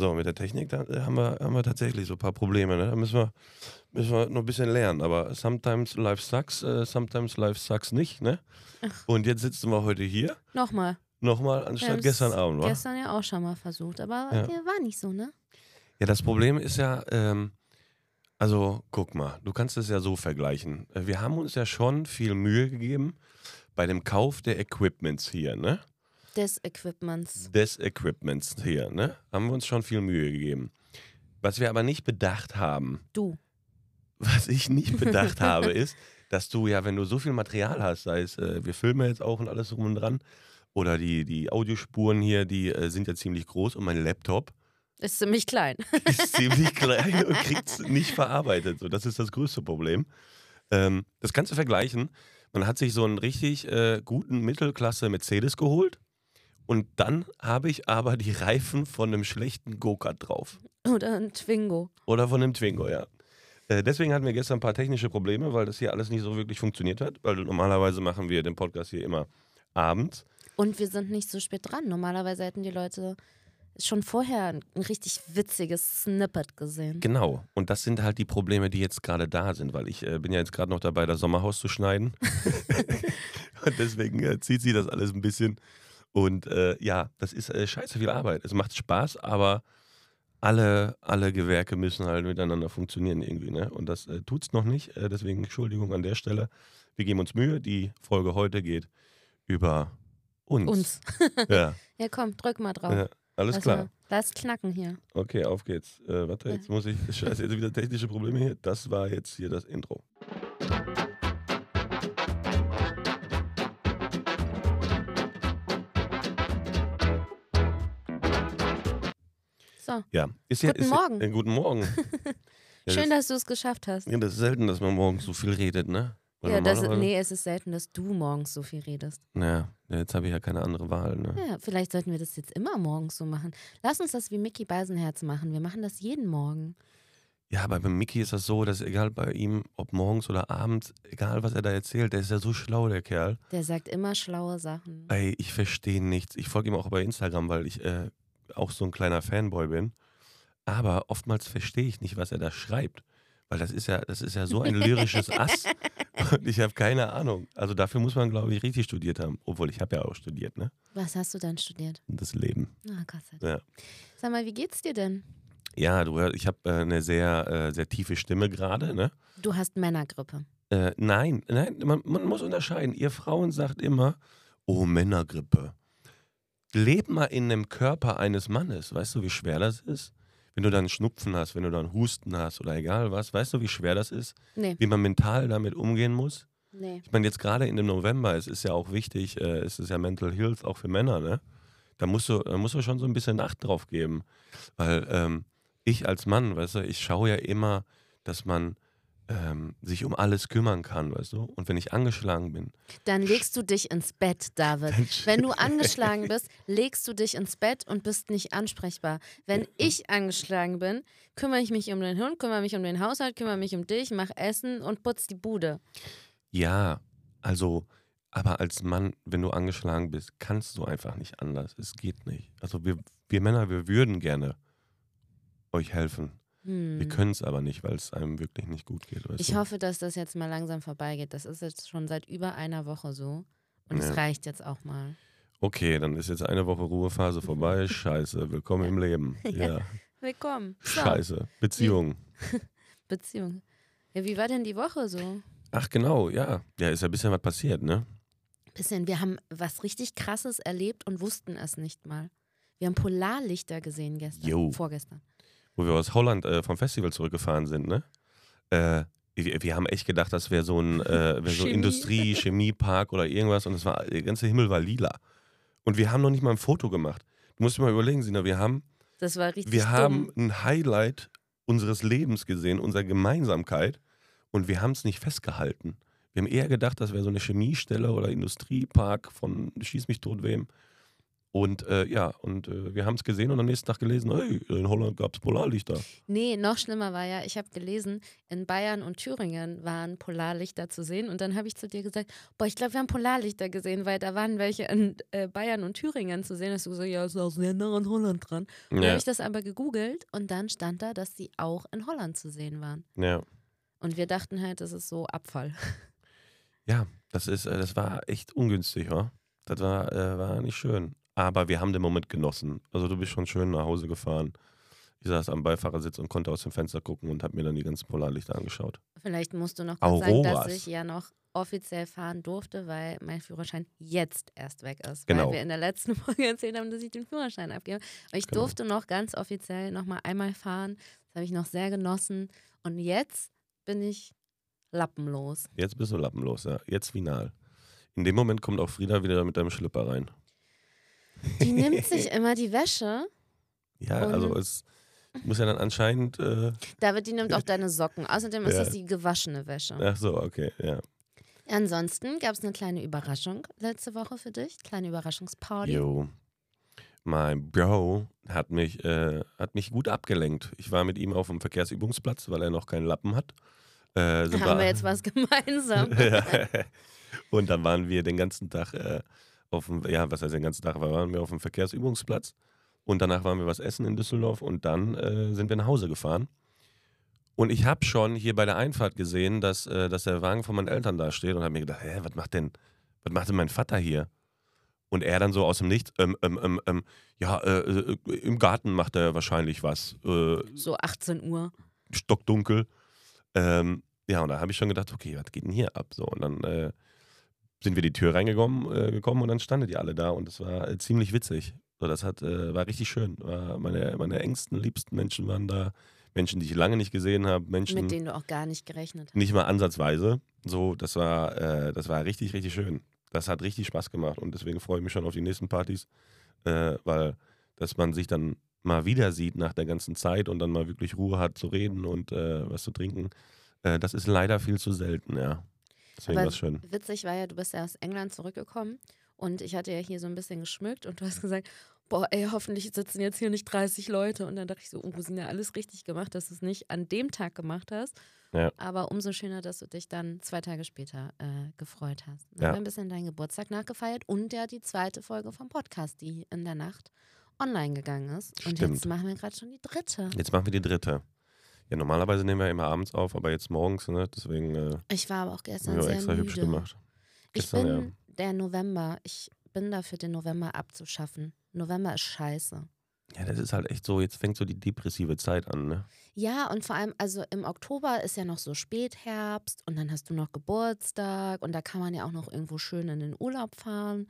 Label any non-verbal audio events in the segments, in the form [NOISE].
So, mit der Technik, da äh, haben wir, haben wir tatsächlich so ein paar Probleme. Ne? Da müssen wir, müssen wir noch ein bisschen lernen. Aber sometimes life sucks, äh, sometimes life sucks nicht. Ne? Und jetzt sitzen wir heute hier. Nochmal. Nochmal anstatt Ja, gestern Abend, wa? Gestern ja auch schon mal versucht, aber Ja. der war nicht so, ne? Ja, das Problem ist ja, ähm, also guck mal, du kannst es ja so vergleichen. Äh, Wir haben uns ja schon viel Mühe gegeben bei dem Kauf der Equipments hier, ne? Des Equipments. Des Equipments hier, ne? Haben wir uns schon viel Mühe gegeben. Was wir aber nicht bedacht haben, Du. was ich nicht bedacht [LAUGHS] habe, ist, dass du ja, wenn du so viel Material hast, sei es, äh, wir filmen jetzt auch und alles drum und dran, oder die, die Audiospuren hier, die äh, sind ja ziemlich groß und mein Laptop Ist ziemlich klein. [LAUGHS] ist ziemlich klein [LAUGHS] und kriegt es nicht verarbeitet. So, das ist das größte Problem. Ähm, das kannst du vergleichen. Man hat sich so einen richtig äh, guten Mittelklasse Mercedes geholt und dann habe ich aber die Reifen von einem schlechten Go-Kart drauf. Oder ein Twingo. Oder von einem Twingo, ja. Äh, deswegen hatten wir gestern ein paar technische Probleme, weil das hier alles nicht so wirklich funktioniert hat. Weil normalerweise machen wir den Podcast hier immer abends. Und wir sind nicht so spät dran. Normalerweise hätten die Leute schon vorher ein richtig witziges Snippet gesehen. Genau. Und das sind halt die Probleme, die jetzt gerade da sind, weil ich äh, bin ja jetzt gerade noch dabei, das Sommerhaus zu schneiden. [LAUGHS] [LAUGHS] und deswegen äh, zieht sie das alles ein bisschen. Und äh, ja, das ist äh, scheiße viel Arbeit. Es macht Spaß, aber alle, alle Gewerke müssen halt miteinander funktionieren irgendwie. Ne? Und das äh, tut's noch nicht. Äh, deswegen Entschuldigung an der Stelle. Wir geben uns Mühe. Die Folge heute geht über uns. Uns. [LAUGHS] Ja, Ja, komm, drück mal drauf. ja alles Lass klar. mal- Lass knacken hier. Okay, auf geht's. Äh, warte, jetzt muss ich. [LAUGHS] Scheiße, jetzt wieder technische Probleme hier. Das war jetzt hier das Intro. So, Ja, ist ja. Guten ist Morgen. Ja, äh, guten Morgen. [LAUGHS] Ja, schön, das, dass du es geschafft hast. ja, das ist selten, dass man morgens so viel redet, ne? Weil Ja, das, nee, es ist selten, dass du morgens so viel redest. Ja, jetzt habe ich ja keine andere Wahl, ne? Ja, vielleicht sollten wir das jetzt immer morgens so machen. Lass uns das wie Mickey Beisenherz machen. Wir machen das jeden Morgen. Ja, aber bei Mickey ist das so, dass egal bei ihm, ob morgens oder abends, egal was er da erzählt, der ist ja so schlau, der Kerl. Der sagt immer schlaue Sachen. Ey, ich verstehe nichts. Ich folge ihm auch bei Instagram, weil ich äh, auch so ein kleiner Fanboy bin. Aber oftmals verstehe ich nicht, was er da schreibt. Weil das ist ja, das ist ja so ein lyrisches [LAUGHS] Ass. Und ich habe keine Ahnung. Also dafür muss man, glaube ich, richtig studiert haben. Obwohl, ich habe ja auch studiert, ne? Was hast du dann studiert? Das Leben. Na, Gott sei Dank. Ja. Sag mal, wie geht's dir denn? Ja, du ich habe äh, eine sehr, äh, sehr tiefe Stimme gerade, ne? Du hast Männergrippe. Äh, nein, nein, man, man muss unterscheiden. Ihr Frauen sagt immer, oh, Männergrippe. Leb mal in dem Körper eines Mannes. Weißt du, wie schwer das ist? Wenn du dann Schnupfen hast, wenn du dann Husten hast oder egal was, weißt du, wie schwer das ist? Nee, Wie man mental damit umgehen muss? nee. Ich meine, jetzt gerade in dem November, es ist ja auch wichtig, äh, es ist ja Mental Health auch für Männer, ne? Da musst du, da musst du schon so ein bisschen Acht drauf geben. Weil ähm, ich als Mann, weißt du, ich schaue ja immer, dass man ähm, sich um alles kümmern kann, weißt du? Und wenn ich angeschlagen bin, Dann legst du dich ins Bett, David. Wenn du [LAUGHS] angeschlagen bist, legst du dich ins Bett und bist nicht ansprechbar. Wenn ich angeschlagen bin, kümmere ich mich um den Hund, kümmere mich um den Haushalt, kümmere mich um dich, mach Essen und putz die Bude. Ja, also, aber als Mann, wenn du angeschlagen bist, kannst du einfach nicht anders. Es geht nicht. Also wir, wir Männer, wir würden gerne euch helfen. Wir Hm. können es aber nicht, weil es einem wirklich nicht gut geht. Ich du? hoffe, dass das jetzt mal langsam vorbeigeht. Das ist jetzt schon seit über einer Woche so. Und es Ja. reicht jetzt auch mal. Okay, dann ist jetzt eine Woche Ruhephase vorbei. [LAUGHS] Scheiße, willkommen im Leben. [LAUGHS] Ja. Ja, Willkommen. So, scheiße. Beziehung. [LAUGHS] Beziehung. Ja, wie war denn die Woche so? Ach genau, ja. Ja, ist ja ein bisschen was passiert, ne? Bisschen, wir haben was richtig krasses erlebt und wussten es nicht mal. Wir haben Polarlichter gesehen gestern, Jo. vorgestern. Wo wir aus Holland äh, vom Festival zurückgefahren sind, ne? Äh, wir, wir haben echt gedacht, das wäre so ein äh, wär so Chemie. Industrie, Chemiepark oder irgendwas und es war, der ganze Himmel war lila. Und wir haben noch nicht mal ein Foto gemacht. Du musst dir mal überlegen, Sina, wir haben, Das war richtig wir dumm. haben ein Highlight unseres Lebens gesehen, unserer Gemeinsamkeit und wir haben es nicht festgehalten. Wir haben eher gedacht, das wäre so eine Chemiestelle oder Industriepark von Schieß mich tot wem. Und äh, ja, und äh, wir haben es gesehen und am nächsten Tag gelesen, hey, in Holland gab es Polarlichter. Nee, noch schlimmer war ja, ich habe gelesen, in Bayern und Thüringen waren Polarlichter zu sehen. Und dann habe ich zu dir gesagt, boah, ich glaube, wir haben Polarlichter gesehen, weil da waren welche in äh, Bayern und Thüringen zu sehen. Hast du gesagt, ja, ist auch sehr nah an Holland dran. Und dann Ja, habe ich das aber gegoogelt und dann stand da, dass sie auch in Holland zu sehen waren. ja. Und wir dachten halt, das ist so Abfall. [LAUGHS] Ja, das ist, äh, das war echt ungünstig, wa? Das war, äh, war nicht schön. Aber wir haben den Moment genossen. Also du bist schon schön nach Hause gefahren. Ich saß am Beifahrersitz und konnte aus dem Fenster gucken und habe mir dann die ganzen Polarlichter angeschaut. Vielleicht musst du noch kurz sagen, dass ich ja noch offiziell fahren durfte, weil mein Führerschein jetzt erst weg ist. Genau. Weil wir in der letzten [LAUGHS] Folge erzählt haben, dass ich den Führerschein abgebe. Und ich Genau. durfte noch ganz offiziell noch mal einmal fahren. Das habe ich noch sehr genossen. Und jetzt bin ich lappenlos. Jetzt bist du lappenlos, ja. Jetzt final. In dem Moment kommt auch Frieda wieder mit deinem Schlipper rein. Die [LAUGHS] nimmt sich immer die Wäsche. Ja, Und- also es muss ja dann anscheinend. Äh, David, die nimmt auch deine Socken. Außerdem ist Ja. das die gewaschene Wäsche. ach so, okay, ja. Ansonsten gab es eine kleine Überraschung letzte Woche für dich. Kleine Überraschungsparty. Jo. Mein Bro hat mich, äh, hat mich gut abgelenkt. Ich war mit ihm auf dem Verkehrsübungsplatz, weil er noch keinen Lappen hat. Äh, [LAUGHS] Haben wir jetzt was gemeinsam? [LAUGHS] ja. Und dann waren wir den ganzen Tag äh, auf dem, ja, was heißt den ganzen Tag, waren wir auf dem Verkehrsübungsplatz und danach waren wir was essen in Düsseldorf und dann äh, sind wir nach Hause gefahren. Und ich habe schon hier bei der Einfahrt gesehen, dass, äh, dass der Wagen von meinen Eltern da steht und habe mir gedacht, hä, was macht denn, was macht denn mein Vater hier? Und er dann so aus dem Nichts, ähm, ähm, ähm, ähm, ja, äh, äh, im Garten macht er wahrscheinlich was. Äh, So 18 Uhr. stockdunkel. Ähm, ja, und da habe ich schon gedacht, okay, was geht denn hier ab? So, und dann äh, sind wir die Tür reingekommen äh, gekommen und dann standen die alle da und es war äh, ziemlich witzig. So, das hat, äh, war richtig schön. War meine, meine engsten, liebsten Menschen waren da. Menschen, die ich lange nicht gesehen habe, Menschen Mit denen du auch gar nicht gerechnet hast. nicht mal ansatzweise. So, das war, äh, das war richtig, richtig schön. Das hat richtig Spaß gemacht und deswegen freue ich mich schon auf die nächsten Partys, äh, weil dass man sich dann mal wieder sieht nach der ganzen Zeit und dann mal wirklich Ruhe hat zu reden und äh, was zu trinken. Das ist leider viel zu selten, ja. Deswegen war es schön. witzig war ja, du bist ja aus England zurückgekommen und ich hatte ja hier so ein bisschen geschmückt und du hast gesagt, boah, ey, hoffentlich sitzen jetzt hier nicht 30 Leute. Und dann dachte ich so, oh, sind ja alles richtig gemacht, dass du es nicht an dem Tag gemacht hast. Ja. Aber umso schöner, dass du dich dann zwei Tage später äh, gefreut hast. Dann Ja. haben wir ein bisschen deinen Geburtstag nachgefeiert und ja die zweite Folge vom Podcast, die in der Nacht online gegangen ist. Und Stimmt. jetzt machen wir gerade schon die dritte. Jetzt machen wir die dritte. Ja, normalerweise nehmen wir immer abends auf, aber jetzt morgens, ne? Deswegen äh, Ich war aber auch gestern sehr extra müde. hübsch gemacht. Ich Gestern, bin ja. der November. Ich bin dafür, den November abzuschaffen. November ist scheiße. Ja, das ist halt echt so, jetzt fängt so die depressive Zeit an, ne? Ja, und vor allem, also im Oktober ist ja noch so Spätherbst und dann hast du noch Geburtstag und da kann man ja auch noch irgendwo schön in den Urlaub fahren.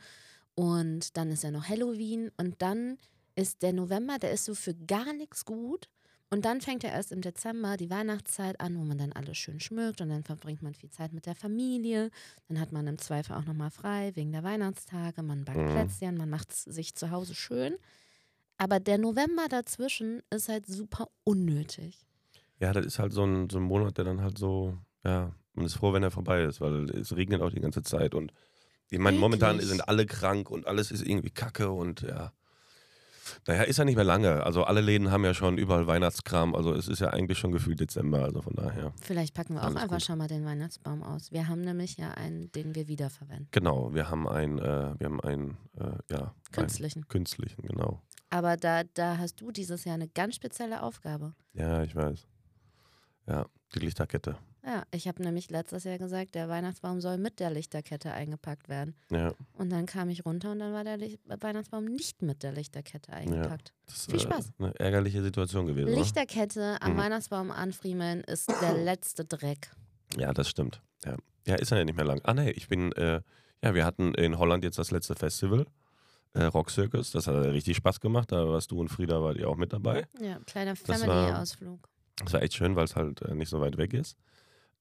Und dann ist ja noch Halloween und dann ist der November, der ist so für gar nichts gut. Und dann fängt ja erst im Dezember die Weihnachtszeit an, wo man dann alles schön schmückt und dann verbringt man viel Zeit mit der Familie. Dann hat man im Zweifel auch nochmal frei wegen der Weihnachtstage. Man backt Mhm. Plätzchen, man macht es sich zu Hause schön. Aber der November dazwischen ist halt super unnötig. Ja, das ist halt so ein, so ein Monat, der dann halt so, ja, man ist froh, wenn er vorbei ist, weil es regnet auch die ganze Zeit und ich meine, momentan sind alle krank und alles ist irgendwie kacke und ja. Naja, ist ja nicht mehr lange. Also alle Läden haben ja schon überall Weihnachtskram. Also es ist ja eigentlich schon gefühlt Dezember. Also von daher. Vielleicht packen wir auch einfach gut. schon mal den Weihnachtsbaum aus. Wir haben nämlich ja einen, den wir wiederverwenden. Genau, wir haben einen, äh, wir haben einen, äh, ja, Künstlichen. einen künstlichen, genau. Aber da, da hast du dieses Jahr eine ganz spezielle Aufgabe. Ja, ich weiß. Ja, die Lichterkette. Ja, ich habe nämlich letztes Jahr gesagt, der Weihnachtsbaum soll mit der Lichterkette eingepackt werden. Ja, Und dann kam ich runter und dann war der Licht Weihnachtsbaum nicht mit der Lichterkette eingepackt. das Viel ist Spaß. äh, eine ärgerliche Situation gewesen. Lichterkette am Mhm. Weihnachtsbaum anfriemeln ist [COUGHS] der letzte Dreck. Ja, das stimmt. Ja, ja ist ja nicht mehr lang. Ah, nee, ich bin, äh, ja, wir hatten in Holland jetzt das letzte Festival, äh, Rock Circus. Das hat richtig Spaß gemacht. Da warst du und Frieda, wart ihr auch mit dabei. Ja, kleiner Family-Ausflug. Das war echt schön, weil es halt äh, nicht so weit weg ist.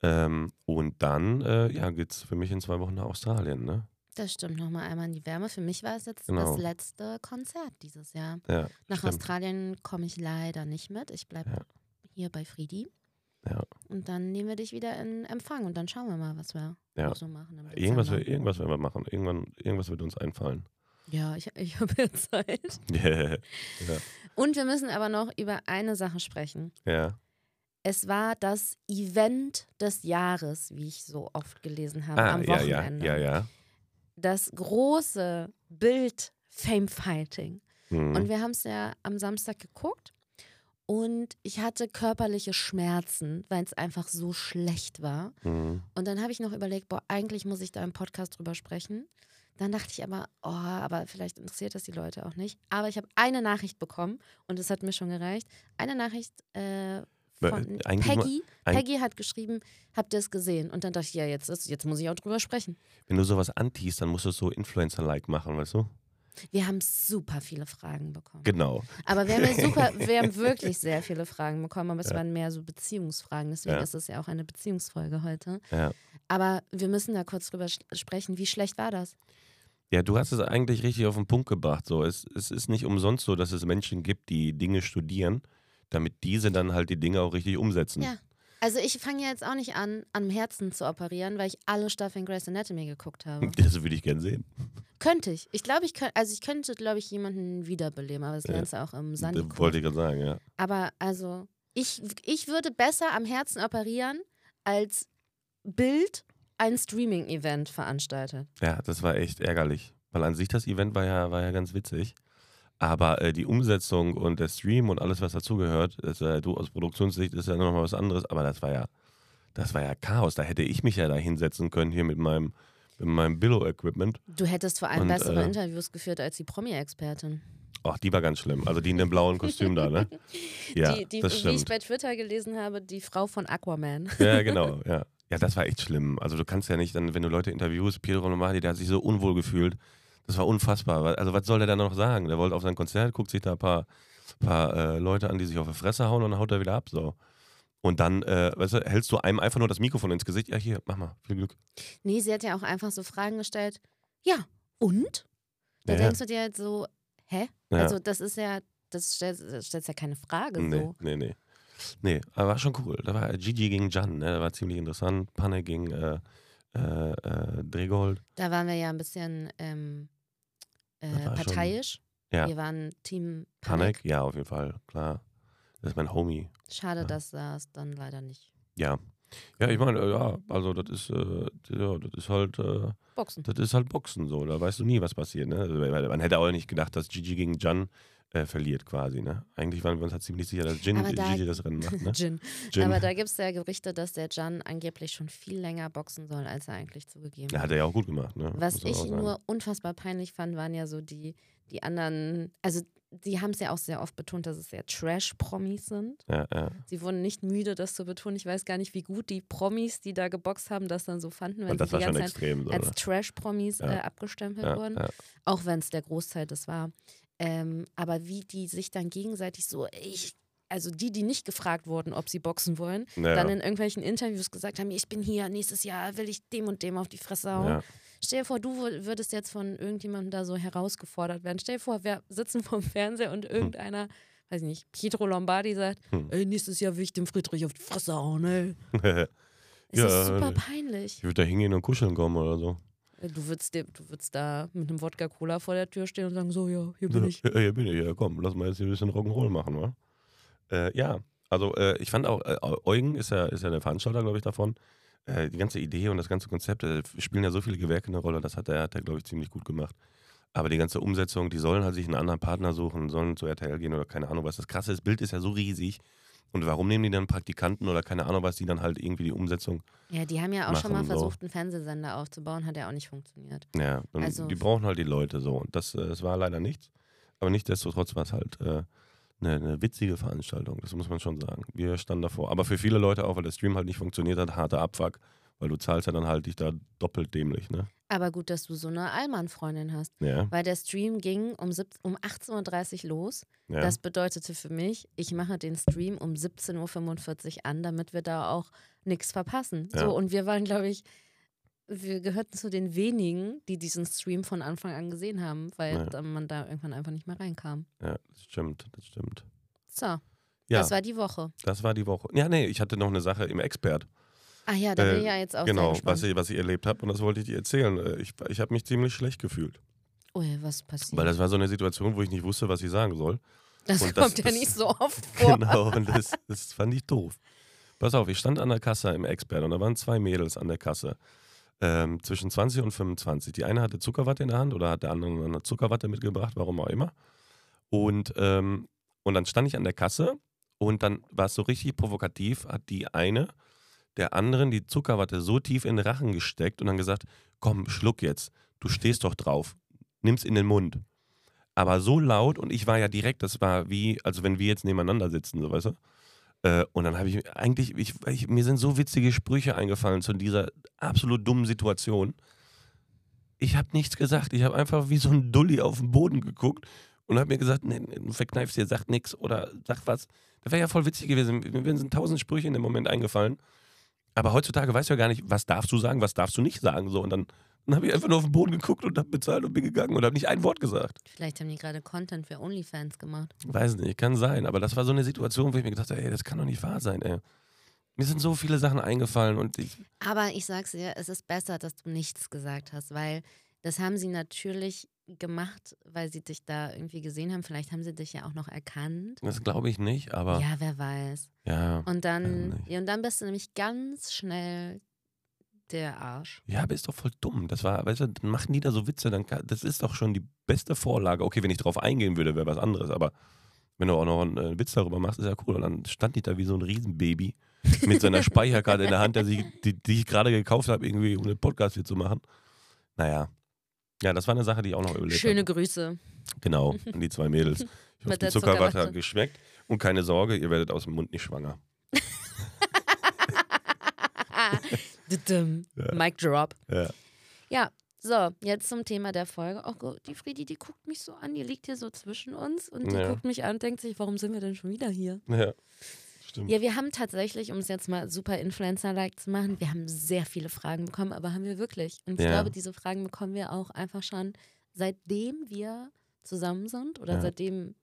Ähm, und dann, äh, ja, geht's für mich in zwei Wochen nach Australien, ne? Das stimmt, nochmal einmal in die Wärme. Für mich war es jetzt Genau. das letzte Konzert dieses Jahr. Ja, Nach stimmt. Australien komme ich leider nicht mit. Ich bleibe Ja. hier bei Friedi. Ja. Und dann nehmen wir dich wieder in Empfang und dann schauen wir mal, was wir Ja. so machen. Irgendwas, wir- irgendwas werden wir machen. Irgendwann, irgendwas wird uns einfallen. Ja, ich, ich habe ja Zeit. [LAUGHS] ja. Und wir müssen aber noch über eine Sache sprechen. ja. Es war das Event des Jahres, wie ich so oft gelesen habe, Ah, am ja, Wochenende. ja, ja. Das große Bild Fame Fighting. Mhm. Und wir haben es ja am Samstag geguckt. Und ich hatte körperliche Schmerzen, weil es einfach so schlecht war. Mhm. Und dann habe ich noch überlegt, boah, eigentlich muss ich da im Podcast drüber sprechen. Dann dachte ich aber, oh, aber vielleicht interessiert das die Leute auch nicht. Aber ich habe eine Nachricht bekommen und es hat mir schon gereicht. Eine Nachricht äh, von eigentlich nur- Peggy. eig- Peggy hat geschrieben, habt ihr es gesehen? Und dann dachte ich, ja, jetzt, ist, jetzt muss ich auch drüber sprechen. Wenn du sowas antiest, dann musst du es so Influencer-like machen, weißt du? Wir haben super viele Fragen bekommen. Genau. Aber wir haben ja super, [LAUGHS] wir haben wirklich sehr viele Fragen bekommen, aber es Ja. waren mehr so Beziehungsfragen. Deswegen Ja. ist es ja auch eine Beziehungsfolge heute. Aber wir müssen da kurz drüber sprechen. Wie schlecht war das? Ja, du hast es eigentlich richtig auf den Punkt gebracht. So, es, es ist nicht umsonst so, dass es Menschen gibt, die Dinge studieren, damit diese dann halt die Dinge auch richtig umsetzen. Ja. Also ich fange ja jetzt auch nicht an, am Herzen zu operieren, weil ich alle Staffeln Grey's Anatomy geguckt habe. [LAUGHS] Das würde ich gern sehen. könnte ich. Ich glaube, ich könnte, also ich könnte, glaube ich, jemanden wiederbeleben, aber das Ja. lernst du auch im Das Sandi. wollte ich gerade sagen, ja. Aber also, ich, ich würde besser am Herzen operieren, als Bild ein Streaming-Event veranstaltet. Ja, das war echt ärgerlich. Weil an sich das Event war ja, war ja ganz witzig. Aber äh, die Umsetzung und der Stream und alles, was dazugehört, äh, du aus Produktionssicht ist ja nochmal was anderes, aber das war ja, das war ja Chaos. Da hätte ich mich ja da hinsetzen können, hier mit meinem, mit meinem Billo-Equipment. Du hättest vor allem Und, bessere äh, Interviews geführt als die Promi-Expertin. Ach, die war ganz schlimm. Also die in dem blauen Kostüm da, ne? [LAUGHS] Ja, die, die, das wie ich stimmt. bei Twitter gelesen habe, die Frau von Aquaman. Ja, genau, [LAUGHS] ja. Ja, das war echt schlimm. Also du kannst ja nicht dann, wenn du Leute interviewst, Pietro Lombardi, der hat sich so unwohl gefühlt. Das war unfassbar. Also was soll der da noch sagen? Der wollte auf sein Konzert, guckt sich da ein paar, paar äh, Leute an, die sich auf die Fresse hauen und dann haut er wieder ab. So. Und dann, äh, weißt du, hältst du einem einfach nur das Mikrofon ins Gesicht. Ja, hier, mach mal, viel Glück. Nee, sie hat ja auch einfach so Fragen gestellt. Ja, und? Da Ja, denkst du dir halt so, hä? Ja. Also das ist ja, das stellt, das stellt ja keine Frage nee, so. nee, nee. Nee, aber war schon cool. Da war Gigi gegen Jan, ne? Da war ziemlich interessant. Panne gegen äh, äh, äh, Dregold. Da waren wir ja ein bisschen ähm, äh, parteiisch. Ja. Wir waren Team Panik, Panik. ja, auf jeden Fall, klar. Das ist mein Homie. Schade, Ja. dass das dann leider nicht. Ja. Ja, ich meine, äh, ja, also das ist, äh, ja, das ist halt, äh, Boxen. das ist halt Boxen so. Da weißt du nie, was passiert. Ne? Also, man hätte auch nicht gedacht, dass Gigi gegen Jan äh, verliert quasi. Ne? Eigentlich waren wir uns halt ziemlich sicher, dass Jin, da- Gigi das Rennen macht. Ne? [LAUGHS] Gin. Jin. Aber da gibt es ja Gerüchte, dass der Jan angeblich schon viel länger boxen soll, als er eigentlich zugegeben ja, hat. hat er ja auch gut gemacht. Ne? Was ich nur unfassbar peinlich fand, waren ja so die, die anderen, also die haben es ja auch sehr oft betont, dass es sehr Trash-Promis sind. Ja, ja. Sie wurden nicht müde, das zu betonen. Ich weiß gar nicht, wie gut die Promis, die da geboxt haben, das dann so fanden, wenn das sie die ganze Zeit extrem. So, als ne? Trash-Promis Ja. äh, abgestempelt wurden. Auch wenn es der Großteil das war. Ähm, aber wie die sich dann gegenseitig so, ich, also die, die nicht gefragt wurden, ob sie boxen wollen, Ja, dann in irgendwelchen Interviews gesagt haben, ich bin hier, nächstes Jahr will ich dem und dem auf die Fresse hauen. ja. Stell dir vor, du wür- würdest jetzt von irgendjemandem da so herausgefordert werden. Stell dir vor, wir sitzen vorm Fernseher und irgendeiner, weiß ich nicht, Pietro Lombardi sagt, Hm. ey, nächstes Jahr will ich dem Friedrich auf die Fresse hauen, ey. [LAUGHS] Es Ja, ist super äh, peinlich. ich würde da hingehen und kuscheln kommen oder so. Du würdest, du würdest da mit einem Wodka-Cola vor der Tür stehen und sagen, so, ja, hier bin ich. Ja, hier bin ich. Ja, komm, lass mal jetzt hier ein bisschen Rock'n'Roll machen, wa? Äh, ja, also äh, ich fand auch, äh, Eugen ist ja, ist ja der Veranstalter, glaube ich, davon. Äh, die ganze Idee und das ganze Konzept, äh, spielen ja so viele Gewerke eine Rolle, das hat er, hat er glaube ich, ziemlich gut gemacht. Aber die ganze Umsetzung, die sollen halt sich einen anderen Partner suchen, sollen zu RTL gehen oder keine Ahnung was. Das krasse das Bild ist ja so riesig. Und warum nehmen die dann Praktikanten oder keine Ahnung was, die dann halt irgendwie die Umsetzung, Ja, die haben ja auch schon mal Machen so. versucht, einen Fernsehsender aufzubauen, hat ja auch nicht funktioniert. ja, Also- die brauchen halt die Leute so. Und das, äh, das war leider nichts. Aber nichtsdestotrotz war es halt äh, eine, eine witzige Veranstaltung, das muss man schon sagen. Wir standen davor. Aber für viele Leute auch, weil der Stream halt nicht funktioniert hat, harter Abfuck, weil du zahlst ja dann halt dich da doppelt dämlich, ne? Aber gut, dass du so eine Allmann-Freundin hast. Ja. Weil der Stream ging um, um 18.30 Uhr los. ja. Das bedeutete für mich, ich mache den Stream um 17.45 Uhr an, damit wir da auch nichts verpassen. Ja. So, und wir waren, glaube ich, wir gehörten zu den wenigen, die diesen Stream von Anfang an gesehen haben, weil Ja. man da irgendwann einfach nicht mehr reinkam. ja, das stimmt, das stimmt. So, Ja, das war die Woche. die Woche. Ja, nee, ich hatte noch eine Sache im Expert. Ah ja, da bin Äh, ich ja jetzt auch genau, was ich, was ich erlebt habe und das wollte ich dir erzählen. Äh, Ich, ich habe mich ziemlich schlecht gefühlt. Ui, was passiert? Weil das war so eine Situation, wo ich nicht wusste, was ich sagen soll. das und das- kommt ja das- nicht so [LAUGHS] oft vor. Genau, und das, das fand ich doof. Pass auf, ich stand an der Kasse im Expert und da waren zwei Mädels an der Kasse. Ähm, zwischen 20 und 25. Die eine hatte Zuckerwatte in der Hand oder hat der andere eine Zuckerwatte mitgebracht, warum auch immer. Und, ähm, und dann stand ich an der Kasse und dann war es so richtig provokativ, hat die eine der anderen die Zuckerwatte so tief in den Rachen gesteckt und dann gesagt, komm, schluck jetzt, du stehst doch drauf, nimm's in den Mund. Aber so laut und ich war ja direkt, das war wie, also wenn wir jetzt nebeneinander sitzen, so weißt du. Äh, und dann habe ich eigentlich, ich, ich, mir sind so witzige Sprüche eingefallen zu dieser absolut dummen Situation. Ich habe nichts gesagt, ich habe einfach wie so ein Dulli auf den Boden geguckt und habe mir gesagt, nee, nee, verkneifst dir, sag nichts oder sag was. Das wäre ja voll witzig gewesen. Mir sind tausend Sprüche in dem Moment eingefallen. Aber heutzutage weißt du ja gar nicht, was darfst du sagen, was darfst du nicht sagen. So. Und dann, dann habe ich einfach nur auf den Boden geguckt und habe bezahlt und bin gegangen und habe nicht ein Wort gesagt. Vielleicht haben die gerade Content für OnlyFans gemacht. Weiß nicht, kann sein. Aber das war so eine Situation, wo ich mir gedacht habe, ey, das kann doch nicht wahr sein, ey. Mir sind so viele Sachen eingefallen und ich, Aber ich sag's dir, es ist besser, dass du nichts gesagt hast, weil das haben sie natürlich gemacht, weil sie dich da irgendwie gesehen haben. Vielleicht haben sie dich ja auch noch erkannt. das glaube ich nicht, aber Ja, wer weiß. ja. Und dann, ja, und dann bist du nämlich ganz schnell der Arsch. Ja, aber ist doch voll dumm. Das war, weißt du, dann machen die da so Witze, dann kann, das ist doch schon die beste Vorlage. Okay, wenn ich drauf eingehen würde, wäre was anderes, aber wenn du auch noch einen äh, Witz darüber machst, ist ja cool. Und dann stand ich da wie so ein Riesenbaby [LAUGHS] mit seiner Speicherkarte in der Hand, der sich, die, die ich gerade gekauft habe, irgendwie, um den Podcast hier zu machen. Naja. Ja, das war eine Sache, die ich auch noch überlebt Schöne habe. Grüße. Genau, [LAUGHS] an die zwei Mädels. Ich Mit die Zuckerwatte Zuckerwatte. geschmeckt. Und keine Sorge, ihr werdet aus dem Mund nicht schwanger. [LAUGHS] Dudum. Mic drop. Ja. Ja, so, jetzt zum Thema der Folge. Oh die Friedi, die guckt mich so an, die liegt hier so zwischen uns und die Ja. guckt mich an und denkt sich, warum sind wir denn schon wieder hier? ja. Stimmt. Ja, wir haben tatsächlich, um es jetzt mal super Influencer-like zu machen, wir haben sehr viele Fragen bekommen, aber haben wir wirklich. Und ich Ja. glaube, diese Fragen bekommen wir auch einfach schon, seitdem wir zusammen sind oder Ja. seitdem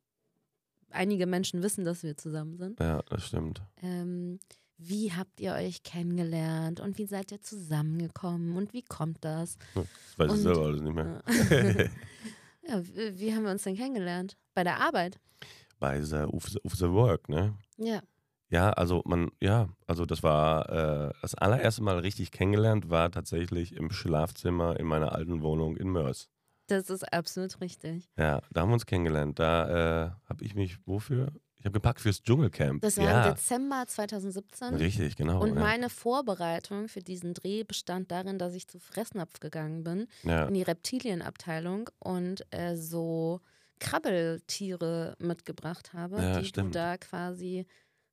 einige Menschen wissen, dass wir zusammen sind. Ja, das stimmt. Ähm, wie habt ihr euch kennengelernt und wie seid ihr zusammengekommen und wie kommt das? Das weiß Und- ich selber alles nicht mehr. [LAUGHS] Ja, wie, wie haben wir uns denn kennengelernt? Bei der Arbeit. Bei the, of, the, of the Work, ne? Ja. Ja, also man, ja, also das war äh, das allererste Mal richtig kennengelernt, war tatsächlich im Schlafzimmer in meiner alten Wohnung in Mörs. Das ist absolut richtig. Ja, da haben wir uns kennengelernt. Da äh, habe ich mich wofür? Ich habe gepackt fürs Dschungelcamp. Das war ja, im Dezember 2017. richtig, genau. Und ja. meine Vorbereitung für diesen Dreh bestand darin, dass ich zu Fressnapf gegangen bin, ja, in die Reptilienabteilung und äh, so Krabbeltiere mitgebracht habe, Ja, die stimmt. du da quasi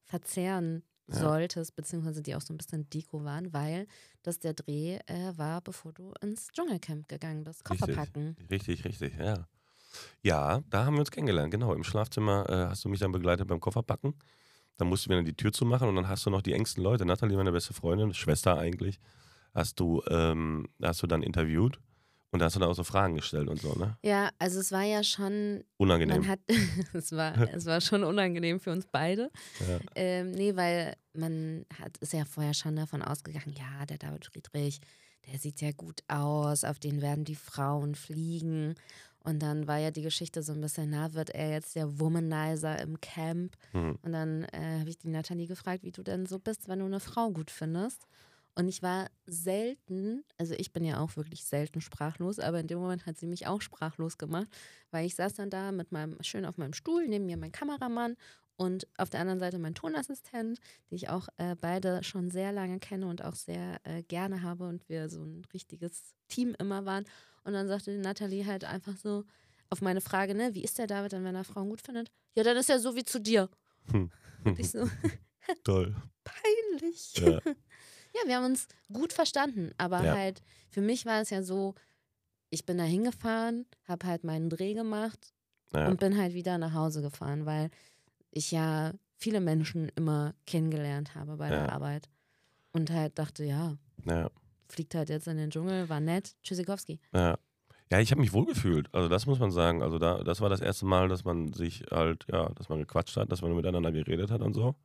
verzehren Ja. solltest, beziehungsweise die auch so ein bisschen Deko waren, weil das der Dreh äh, war, bevor du ins Dschungelcamp gegangen bist. Koffer Richtig. packen. richtig, richtig, ja. Ja, da haben wir uns kennengelernt, genau. Im Schlafzimmer äh, hast du mich dann begleitet beim Kofferpacken. Dann mussten wir dann die Tür zumachen und dann hast du noch die engsten Leute, Nathalie, meine beste Freundin, Schwester eigentlich, hast du, ähm, hast du dann interviewt und da hast du dann auch so Fragen gestellt und so, ne? Ja, also es war ja schon, Unangenehm. man hat, [LAUGHS] es war, [LAUGHS] es war schon unangenehm für uns beide. Ja. Ähm, nee, weil man hat, ist ja vorher schon davon ausgegangen, ja, der David Friedrich, der sieht ja gut aus, auf den werden die Frauen fliegen. Und dann war ja die Geschichte so ein bisschen, na, wird er jetzt der Womanizer im Camp? Hm. Und dann äh, habe ich die Nathalie gefragt, wie du denn so bist, wenn du eine Frau gut findest. Und ich war selten, also ich bin ja auch wirklich selten sprachlos, aber in dem Moment hat sie mich auch sprachlos gemacht, weil ich saß dann da mit meinem, schön auf meinem Stuhl, neben mir mein Kameramann und auf der anderen Seite mein Tonassistent, die ich auch äh, beide schon sehr lange kenne und auch sehr äh, gerne habe und wir so ein richtiges Team immer waren. Und dann sagte die Nathalie halt einfach so auf meine Frage, ne, wie ist der David denn, wenn er Frauen gut findet? Ja, dann ist er so wie zu dir. Und ich so, [LAUGHS] [LAUGHS] Toll. peinlich. Ja. [LAUGHS] Ja, wir haben uns gut verstanden, aber Ja. halt, für mich war es ja so, ich bin da hingefahren, habe halt meinen Dreh gemacht Ja. und bin halt wieder nach Hause gefahren, weil ich ja viele Menschen immer kennengelernt habe bei der Arbeit. Und halt dachte, ja, ja. Fliegt halt jetzt in den Dschungel, war nett, Tschüssikowski. Ja, ja ich habe mich wohlgefühlt. Also das muss man sagen. Also da, das war das erste Mal, dass man sich halt, ja, dass man gequatscht hat, dass man miteinander geredet hat und so.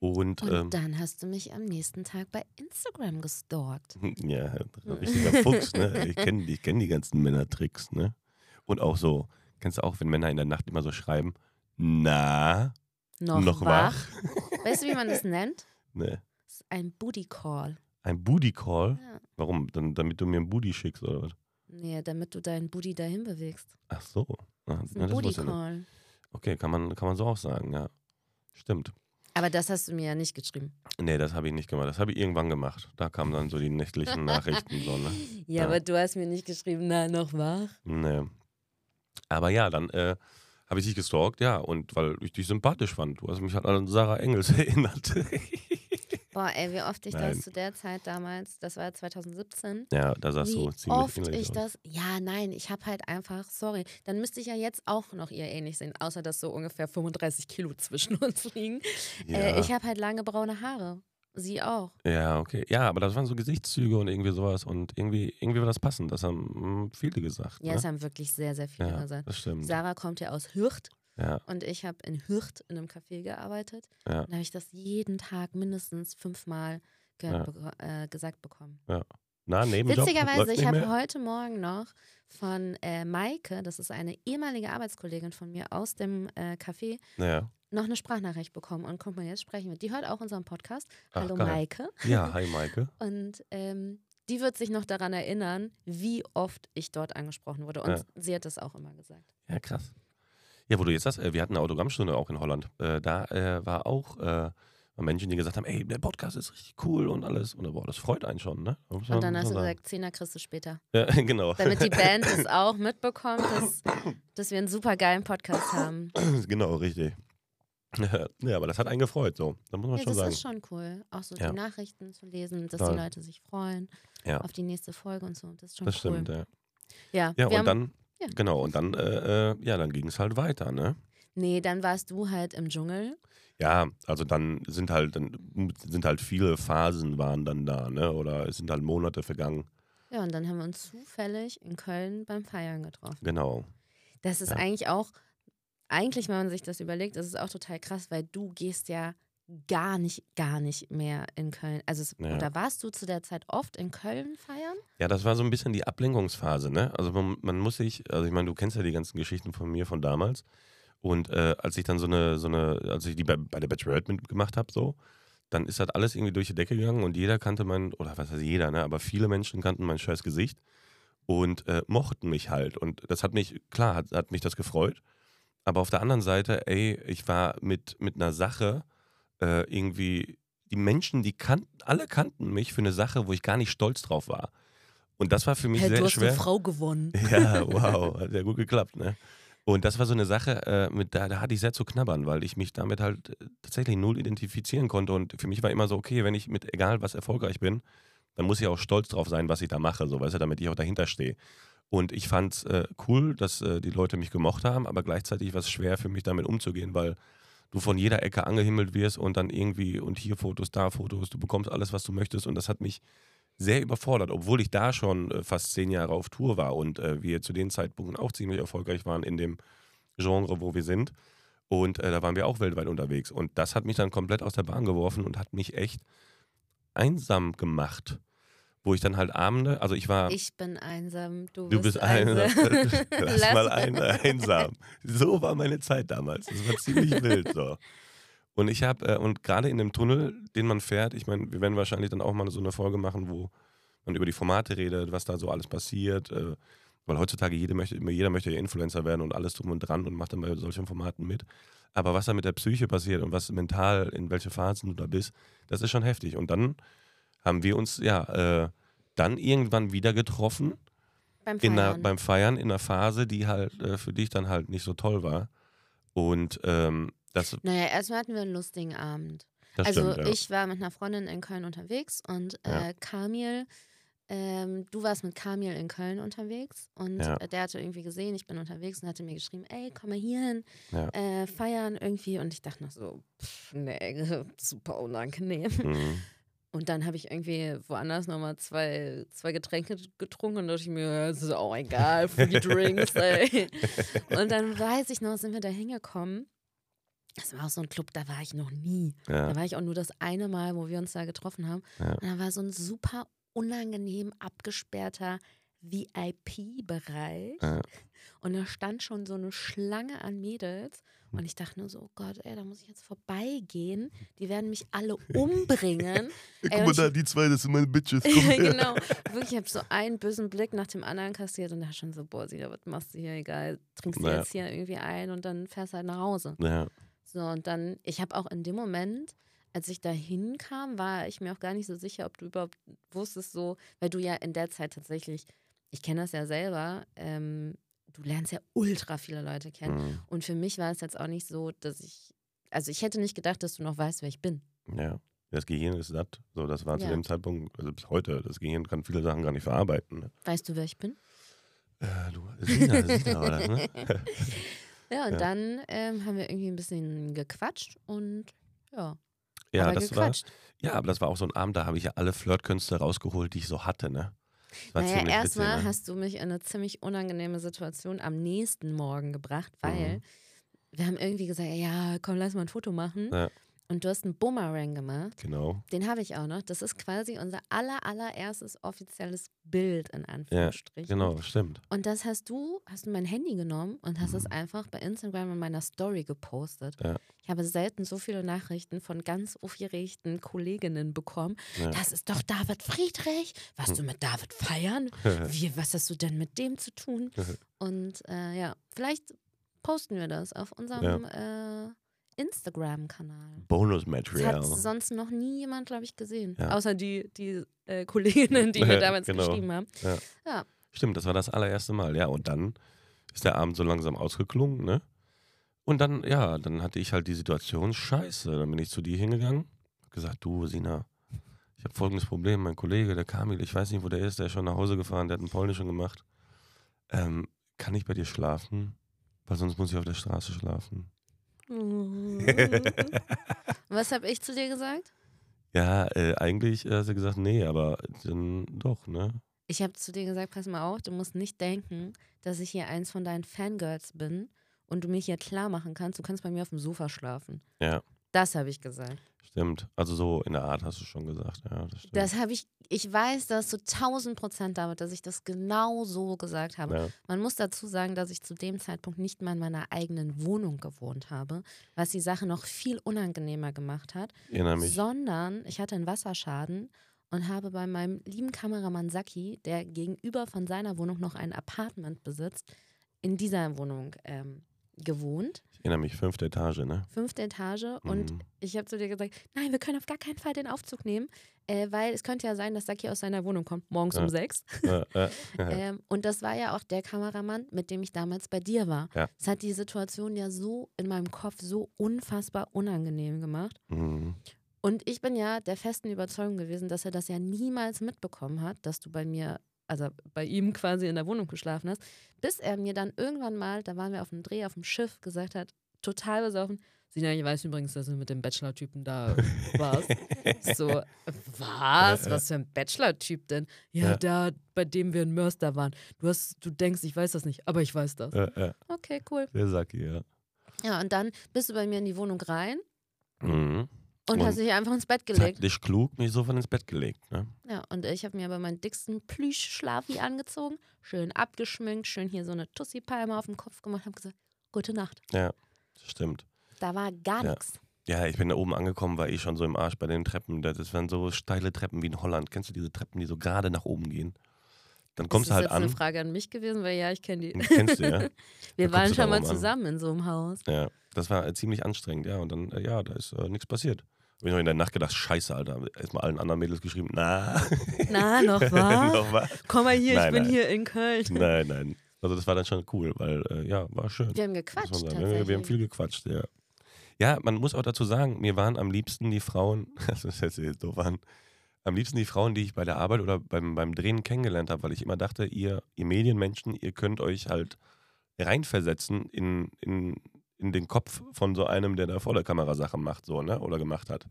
Und, Und ähm, dann hast du mich am nächsten Tag bei Instagram gestalkt. [LAUGHS] ja, richtiger Fuchs, ne? Ich kenne ich kenn die ganzen Männertricks, ne? Und auch so, kennst du auch, wenn Männer in der Nacht immer so schreiben, na, Noch, noch wach. wach? Weißt du, wie man das nennt? [LAUGHS] ne. Das ist ein Booty Call. Ein Booty Call? Ja. Warum? Dann, damit du mir ein Booty schickst oder was? Nee, damit du deinen Booty dahin bewegst. Ach so. Ah, Das ist ja, ein das Booty. Call. Okay, kann man, kann man so auch sagen, ja. Stimmt. Aber das hast du mir ja nicht geschrieben. Nee, das habe ich nicht gemacht. Das habe ich irgendwann gemacht. Da kamen dann so die nächtlichen [LAUGHS] Nachrichten. So, ne? Ja, Ja. aber du hast mir nicht geschrieben, na, noch wach. Nee. Aber ja, dann äh, habe ich dich gestalkt, ja, und weil ich dich sympathisch fand. Du hast mich halt an Sarah Engels [LAUGHS] erinnert. Boah, ey, wie oft ich Nein. das zu der Zeit damals, das war 2017, ja, da wie du ziemlich oft ähnlich ich aus. das. Ja, nein, ich habe halt einfach, sorry, dann müsste ich ja jetzt auch noch ihr ähnlich sehen, außer dass so ungefähr 35 Kilo zwischen [LAUGHS] uns liegen. Ja. Äh, ich habe halt lange braune Haare. Sie auch. ja, okay. Ja, aber das waren so Gesichtszüge und irgendwie sowas. Und irgendwie, irgendwie war das passend. Das haben mm, viele gesagt. Ja, ne? es haben wirklich sehr, sehr viele ja gesagt. das stimmt. Sarah kommt ja aus Hürth Ja, und ich habe in Hürth in einem Café gearbeitet. ja. Und habe ich das jeden Tag mindestens fünfmal Ja. beko- äh, gesagt bekommen. Na, Nebenjob Witzigerweise, ich habe heute Morgen noch von äh, Maike, das ist eine ehemalige Arbeitskollegin von mir aus dem äh, Café, Ja. noch eine Sprachnachricht bekommen. Und guck mal, jetzt sprechen wir. Die hört auch unseren Podcast. Ach, Hallo geil. Maike. ja, [LAUGHS] hi Maike. Und ähm, die wird sich noch daran erinnern, wie oft ich dort angesprochen wurde. Und Ja. sie hat das auch immer gesagt. Ja, krass. Ja, wo du jetzt sagst, äh, wir hatten eine Autogrammstunde auch in Holland. Äh, da äh, war auch Menschen, die gesagt haben, ey, der Podcast ist richtig cool und alles. Und boah, das freut einen schon, ne? Und dann hast du gesagt, Zehner kriegst du später. [LAUGHS] Ja, genau. Damit die [LAUGHS] Band es auch mitbekommt, dass, dass wir einen super geilen Podcast haben. [CLEARS THROAT] genau, richtig. [LAUGHS] Ja, aber das hat einen gefreut, so. Da muss man Ja, schon das sagen. ist schon cool. Auch so Ja. die Nachrichten zu lesen, dass Toll. die Leute sich freuen Ja. auf die nächste Folge und so. Das ist schon Das cool. stimmt, ja. Ja, Ja, und haben, dann, ja. genau, und dann, äh, äh, ja, dann ging es halt weiter, ne? nee, dann warst du halt im Dschungel. Ja, also dann sind halt, dann sind halt viele Phasen waren dann da, ne? Oder es sind halt Monate vergangen. Ja, und dann haben wir uns zufällig in Köln beim Feiern getroffen. Genau. Das ist Ja. eigentlich auch, eigentlich, wenn man sich das überlegt, das ist auch total krass, weil du gehst ja gar nicht, gar nicht mehr in Köln. Also, es, Ja. oder warst du zu der Zeit oft in Köln feiern? Ja, das war so ein bisschen die Ablenkungsphase, ne? Also man, man muss sich, also ich meine, du kennst ja die ganzen Geschichten von mir von damals. Und äh, als ich dann so eine, so eine, als ich die bei, bei der Bachelorette mitgemacht habe, so, dann ist das alles irgendwie durch die Decke gegangen und jeder kannte mein, oder was heißt jeder, ne? Aber viele Menschen kannten mein scheiß Gesicht und äh, mochten mich halt. Und das hat mich, klar, hat, hat mich das gefreut. Aber auf der anderen Seite, ey, ich war mit, mit einer Sache äh, irgendwie, die Menschen, die kannten, alle kannten mich für eine Sache, wo ich gar nicht stolz drauf war. Und das war für mich Hey, sehr du hast schwer. eine Frau gewonnen. [LAUGHS] Ja, wow, hat ja gut geklappt, ne? Und das war so eine Sache, äh, mit da, da hatte ich sehr zu knabbern, weil ich mich damit halt äh, tatsächlich null identifizieren konnte. Und für mich war immer so, okay, wenn ich mit egal was erfolgreich bin, dann muss ich auch stolz drauf sein, was ich da mache, so weißt du, damit ich auch dahinter stehe. Und ich fand es äh, cool, dass äh, die Leute mich gemocht haben, aber gleichzeitig war es schwer für mich damit umzugehen, weil du von jeder Ecke angehimmelt wirst und dann irgendwie und hier Fotos, da Fotos, du bekommst alles, was du möchtest. Und das hat mich sehr überfordert, obwohl ich da schon äh, fast zehn Jahre auf Tour war und äh, wir zu den Zeitpunkten auch ziemlich erfolgreich waren in dem Genre, wo wir sind. Und äh, da waren wir auch weltweit unterwegs. Und das hat mich dann komplett aus der Bahn geworfen und hat mich echt einsam gemacht. Wo ich dann halt Abende, also ich war. Ich bin einsam, du, Du bist einsam. [LAUGHS] Lass [LAUGHS] Lass mal ein, einsam. So war meine Zeit damals. Das war ziemlich wild so. Und ich habe, äh, und gerade in dem Tunnel, den man fährt, ich meine, wir werden wahrscheinlich dann auch mal so eine Folge machen, wo man über die Formate redet, was da so alles passiert. Äh, weil heutzutage jede möchte, jeder möchte ja Influencer werden und alles drum und dran und macht dann bei solchen Formaten mit. Aber was da mit der Psyche passiert und was mental, in welche Phasen du da bist, das ist schon heftig. Und dann haben wir uns ja äh, dann irgendwann wieder getroffen beim in einer, Feiern. beim Feiern in einer Phase, die halt äh, für dich dann halt nicht so toll war. Und ähm, das, naja, erstmal hatten wir einen lustigen Abend. das also stimmt, ja. ich war mit einer Freundin in Köln unterwegs und Ja. äh, Kamil, ähm, du warst mit Kamil in Köln unterwegs und Ja. der hatte irgendwie gesehen, ich bin unterwegs und hatte mir geschrieben, ey, komm mal hier hin, Ja. äh, feiern irgendwie und ich dachte noch so, pff, nee, [LAUGHS] super unangenehm. Mhm. Und dann habe ich irgendwie woanders nochmal zwei, zwei Getränke getrunken und dachte ich mir, es ist auch egal, Free Drinks, [LAUGHS] ey. Und dann weiß ich noch, sind wir da hingekommen. Das war auch so ein Club, da war ich noch nie. Ja. Da war ich auch nur das eine Mal, wo wir uns da getroffen haben. Ja. Und da war so ein super unangenehm abgesperrter VIP-Bereich. Ja. Und da stand schon so eine Schlange an Mädels. Und ich dachte nur so, oh Gott, ey, da muss ich jetzt vorbeigehen. Die werden mich alle umbringen. [LAUGHS] Guck Ey, mal und da, die zwei, das sind meine Bitches. [LAUGHS] Genau. Wirklich, ich habe so einen bösen Blick nach dem anderen kassiert und da schon so, boah, Sina, was machst du hier? Egal, trinkst du Naja. jetzt hier irgendwie ein und dann fährst halt nach Hause. Ja, So, und dann, ich habe auch in dem Moment, als ich da hinkam, war ich mir auch gar nicht so sicher, ob du überhaupt wusstest, so, weil du ja in der Zeit tatsächlich, ich kenne das ja selber, ähm, du lernst ja ultra viele Leute kennen. mhm. Und für mich war es jetzt auch nicht so, dass ich, also ich hätte nicht gedacht, dass du noch weißt, wer ich bin. ja. Das Gehirn ist satt. So, das war zu Ja. dem Zeitpunkt, also bis heute, das Gehirn kann viele Sachen gar nicht verarbeiten. Ne? Weißt du, wer ich bin? Äh, du, Sina, Sina war das, ne? [LAUGHS] Ja, und Ja. dann ähm, haben wir irgendwie ein bisschen gequatscht und ja, Ja, aber das war, gequatscht. ja, aber das war auch so ein Abend, da habe ich ja alle Flirtkünste rausgeholt, die ich so hatte, ne? Naja, erstmal ne? hast du mich in eine ziemlich unangenehme Situation am nächsten Morgen gebracht, weil Mhm. wir haben irgendwie gesagt, ja, komm, lass mal ein Foto machen. Ja. Und du hast einen Boomerang gemacht. Genau. Den habe ich auch noch. Das ist quasi unser aller, allererstes offizielles Bild in Anführungsstrichen. Genau, stimmt. Und das hast du, hast du mein Handy genommen und hast es Mhm. einfach bei Instagram in meiner Story gepostet. Ja. Ich habe selten so viele Nachrichten von ganz aufgeregten Kolleginnen bekommen. Ja. Das ist doch David Friedrich. Warst du mit David feiern? [LAUGHS] Wie, was hast du denn mit dem zu tun? [LAUGHS] Und äh, ja, vielleicht posten wir das auf unserem äh, Instagram-Kanal. Das Bonus-Material. hat sonst noch nie jemand, glaube ich, gesehen. Ja. Außer die, die äh, Kolleginnen, die mir [LAUGHS] damals Genau. geschrieben haben. Stimmt, das war das allererste Mal, ja. Und dann ist der Abend so langsam ausgeklungen, ne? Und dann, ja, dann hatte ich halt die Situation, scheiße. Dann bin ich zu dir hingegangen, hab gesagt, du, Sina, ich habe folgendes Problem. Mein Kollege, der Kamil, ich weiß nicht, wo der ist, der ist schon nach Hause gefahren, der hat einen Polnischen gemacht. Ähm, kann ich bei dir schlafen? Weil sonst muss ich auf der Straße schlafen. [LAUGHS] Was habe ich zu dir gesagt? Ja, äh, eigentlich hast du gesagt, nee, aber dann doch, ne? Ich habe zu dir gesagt, pass mal auf, du musst nicht denken, dass ich hier eins von deinen Fangirls bin und du mir hier klar machen kannst, du kannst bei mir auf dem Sofa schlafen. Ja. Das habe ich gesagt. Stimmt. Also so in der Art hast du schon gesagt, ja, das stimmt. Das habe ich, ich weiß das zu 1000 Prozent damit, dass ich das genau so gesagt habe. ja. Man muss dazu sagen, dass ich zu dem Zeitpunkt nicht mal in meiner eigenen Wohnung gewohnt habe, was die Sache noch viel unangenehmer gemacht hat, Ich sondern ich hatte einen Wasserschaden und habe bei meinem lieben Kameramann Saki, der gegenüber von seiner Wohnung noch ein Apartment besitzt, in dieser Wohnung ähm, gewohnt. Ich erinnere mich, fünfte Etage, ne? Fünfte Etage. Und Mhm. ich habe zu dir gesagt, nein, wir können auf gar keinen Fall den Aufzug nehmen, äh, weil es könnte ja sein, dass Saki aus seiner Wohnung kommt, morgens Ja. um sechs. äh, [LAUGHS] äh. Ähm, und das war ja auch der Kameramann, mit dem ich damals bei dir war. Ja. Das hat die Situation ja so in meinem Kopf so unfassbar unangenehm gemacht. Mhm. Und ich bin ja der festen Überzeugung gewesen, dass er das ja niemals mitbekommen hat, dass du bei mir, also bei ihm quasi in der Wohnung geschlafen hast, bis er mir dann irgendwann mal, da waren wir auf dem Dreh auf dem Schiff, gesagt hat, total besoffen, Sina, ich weiß übrigens, dass du mit dem Bachelor-Typen da warst. [LAUGHS] so, was? Was für ein Bachelor-Typ denn? Ja, Ja. da, bei dem wir in Mörster waren. Du, hast, du denkst, ich weiß das nicht, aber ich weiß das. Äh, äh. Okay, cool. Der Saki, ja. Ja, und dann bist du bei mir in die Wohnung rein Mhm. Und, Und hast dich einfach ins Bett gelegt. Taktisch klug, mich sofort ins Bett gelegt, ne? Ja, und ich habe mir aber meinen dicksten Plüsch-Schlafi angezogen, schön abgeschminkt, schön hier so eine Tussi-Palme auf dem Kopf gemacht, habe gesagt, gute Nacht. Ja, stimmt. Da war gar Ja. nichts. Ja, ich bin da oben angekommen, war eh schon so im Arsch bei den Treppen. Das das waren so steile Treppen wie in Holland. Kennst du diese Treppen, die so gerade nach oben gehen? Dann kommst ist du das halt jetzt eine an. Frage an mich gewesen, weil ja, ich kenne die. Kennst du, ja? [LAUGHS] Wir Da waren schon mal oben an. zusammen in so einem Haus. Ja, das war äh, ziemlich anstrengend, ja. Und dann, äh, ja, da ist äh, nichts passiert. Hab ich noch in der Nacht gedacht, scheiße, Alter. Erstmal allen anderen Mädels geschrieben, na. [LAUGHS] Na, noch [LAUGHS] was? noch was? Komm mal hier, Nein, ich bin nein. hier in Köln. Nein, nein. Also das war dann schon cool, weil, äh, ja, war schön. Wir haben gequatscht tatsächlich. Ja, wir haben viel gequatscht, ja. Ja, man muss auch dazu sagen, mir waren am liebsten die Frauen, [LAUGHS] das ist jetzt jetzt doof an, am liebsten die Frauen, die ich bei der Arbeit oder beim, beim Drehen kennengelernt habe, weil ich immer dachte, ihr, ihr Medienmenschen, ihr könnt euch halt reinversetzen in, in, in den Kopf von so einem, der da vor der Kamera Sachen macht, so, ne, oder gemacht hat.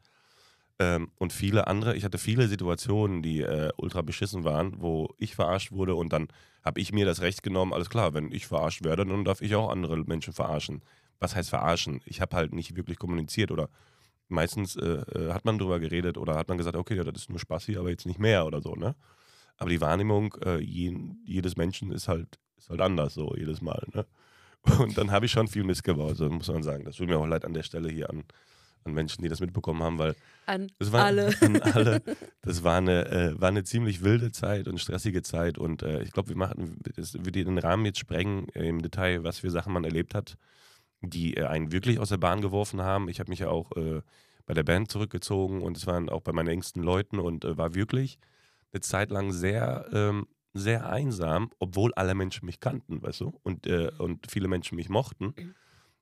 Ähm, und viele andere, ich hatte viele Situationen, die äh, ultra beschissen waren, wo ich verarscht wurde und dann habe ich mir das Recht genommen, alles klar, wenn ich verarscht werde, dann darf ich auch andere Menschen verarschen. Was heißt verarschen? Ich habe halt nicht wirklich kommuniziert oder meistens äh, äh, hat man drüber geredet oder hat man gesagt, okay, ja, das ist nur Spaß hier, aber jetzt nicht mehr oder so, ne? Aber die Wahrnehmung äh, je, jedes Menschen ist halt, ist halt anders so jedes Mal. Ne? Und dann habe ich schon viel Mist gebaut, so muss man sagen. Das tut mir auch leid an der Stelle hier an, an Menschen, die das mitbekommen haben, weil An das war, alle. [LAUGHS] An alle. Das war eine, äh, war eine ziemlich wilde Zeit und stressige Zeit. Und äh, ich glaube, wir machen, das würde den Rahmen jetzt sprengen äh, im Detail, was für Sachen man erlebt hat, die äh, einen wirklich aus der Bahn geworfen haben. Ich habe mich ja auch äh, bei der Band zurückgezogen und es waren auch bei meinen engsten Leuten und äh, war wirklich eine Zeit lang sehr, ähm, sehr einsam, obwohl alle Menschen mich kannten, weißt du, und, äh, und viele Menschen mich mochten.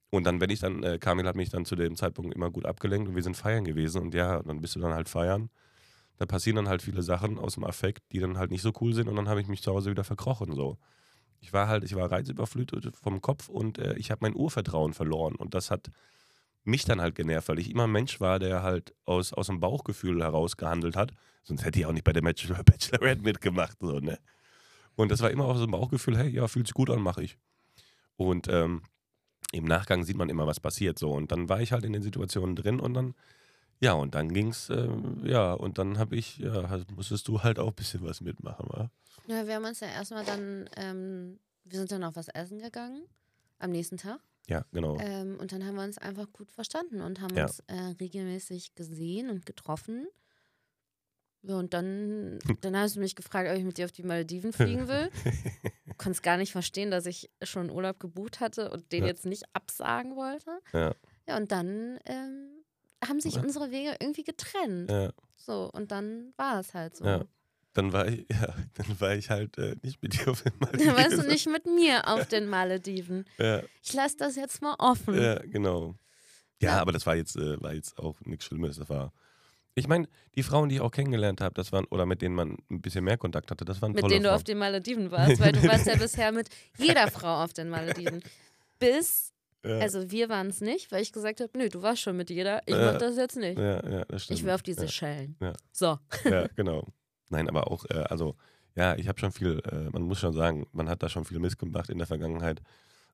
Und dann, wenn ich dann, äh, Kamil hat mich dann zu dem Zeitpunkt immer gut abgelenkt und wir sind feiern gewesen und ja, dann bist du dann halt feiern. Da passieren dann halt viele Sachen aus dem Affekt, die dann halt nicht so cool sind und dann habe ich mich zu Hause wieder verkrochen so. Ich war halt, ich war reizüberflutet vom Kopf und äh, ich habe mein Urvertrauen verloren und das hat mich dann halt genervt, weil ich immer ein Mensch war, der halt aus, aus dem Bauchgefühl heraus gehandelt hat. Sonst hätte ich auch nicht bei der Bachelor [LAUGHS] Bachelorette mitgemacht. So, ne? Und das war immer aus dem Bauchgefühl, hey, ja, fühlt sich gut an, mache ich. Und ähm, im Nachgang sieht man immer, was passiert. So. Und dann war ich halt in den Situationen drin und dann, ja, und dann ging's, ähm, ja, und dann habe ich, ja, halt, musstest du halt auch ein bisschen was mitmachen, wa? Ja, wir haben uns ja erstmal dann, ähm, wir sind dann noch was essen gegangen am nächsten Tag. Ja, genau. Ähm, und dann haben wir uns einfach gut verstanden und haben Ja. uns äh, regelmäßig gesehen und getroffen. Ja, und dann, dann hast du mich gefragt, ob ich mit dir auf die Malediven [LAUGHS] fliegen will. Konntest gar nicht verstehen, dass ich schon Urlaub gebucht hatte und den Ja. jetzt nicht absagen wollte. Ja. Ja, und dann ähm, haben sich Ja. unsere Wege irgendwie getrennt. ja. So, und dann war es halt so. Ja. Dann war ich, [LAUGHS] ja, dann war ich halt äh, nicht mit dir auf dem [LAUGHS] Dann warst du nicht mit mir auf den Malediven. Ja, Ich lasse das jetzt mal offen. ja, genau. Ja, Ja. aber das war jetzt, äh, war jetzt auch nichts Schlimmes. Das war. Ich meine, die Frauen, die ich auch kennengelernt habe, das waren, oder mit denen man ein bisschen mehr Kontakt hatte, das waren mit tolle denen du Frauen. auf den Malediven warst, weil du warst ja bisher mit jeder Frau auf den Malediven. Bis, ja, also wir waren es nicht, weil ich gesagt habe, nö, du warst schon mit jeder, ich Ja. mach das jetzt nicht. ja, ja, das stimmt. Ich will auf die ja. Seychellen. Ja. So. ja, [LAUGHS] genau. Nein, aber auch, äh, also, ja, ich habe schon viel, äh, man muss schon sagen, man hat da schon viel missgemacht in der Vergangenheit.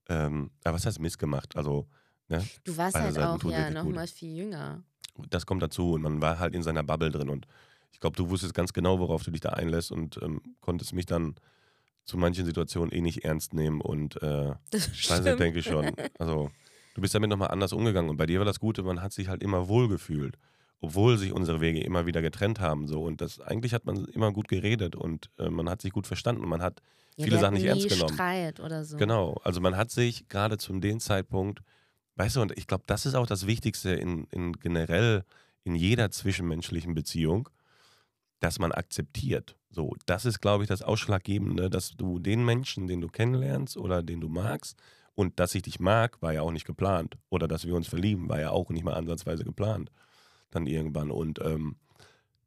Ähm, aber was heißt missgemacht? Also, ne, Du warst Beide halt Seiten auch ja wirklich noch gut. mal viel jünger. Das kommt dazu und man war halt in seiner Bubble drin und ich glaube, du wusstest ganz genau, worauf du dich da einlässt und ähm, konntest mich dann zu manchen Situationen eh nicht ernst nehmen und äh, Das stimmt. denke ich schon. Also du bist damit nochmal anders umgegangen und bei dir war das Gute, man hat sich halt immer wohl gefühlt, obwohl sich unsere Wege immer wieder getrennt haben so und das eigentlich hat man immer gut geredet und äh, man hat sich gut verstanden und man hat Ja, viele Sachen nicht ernst genommen. Streit oder so. Genau, also man hat sich gerade zu dem Zeitpunkt, weißt du, und ich glaube, das ist auch das Wichtigste in, in generell in jeder zwischenmenschlichen Beziehung, dass man akzeptiert. So, das ist, glaube ich, das Ausschlaggebende, dass du den Menschen, den du kennenlernst oder den du magst, und dass ich dich mag, war ja auch nicht geplant. Oder dass wir uns verlieben, war ja auch nicht mal ansatzweise geplant. Dann irgendwann. Und ähm,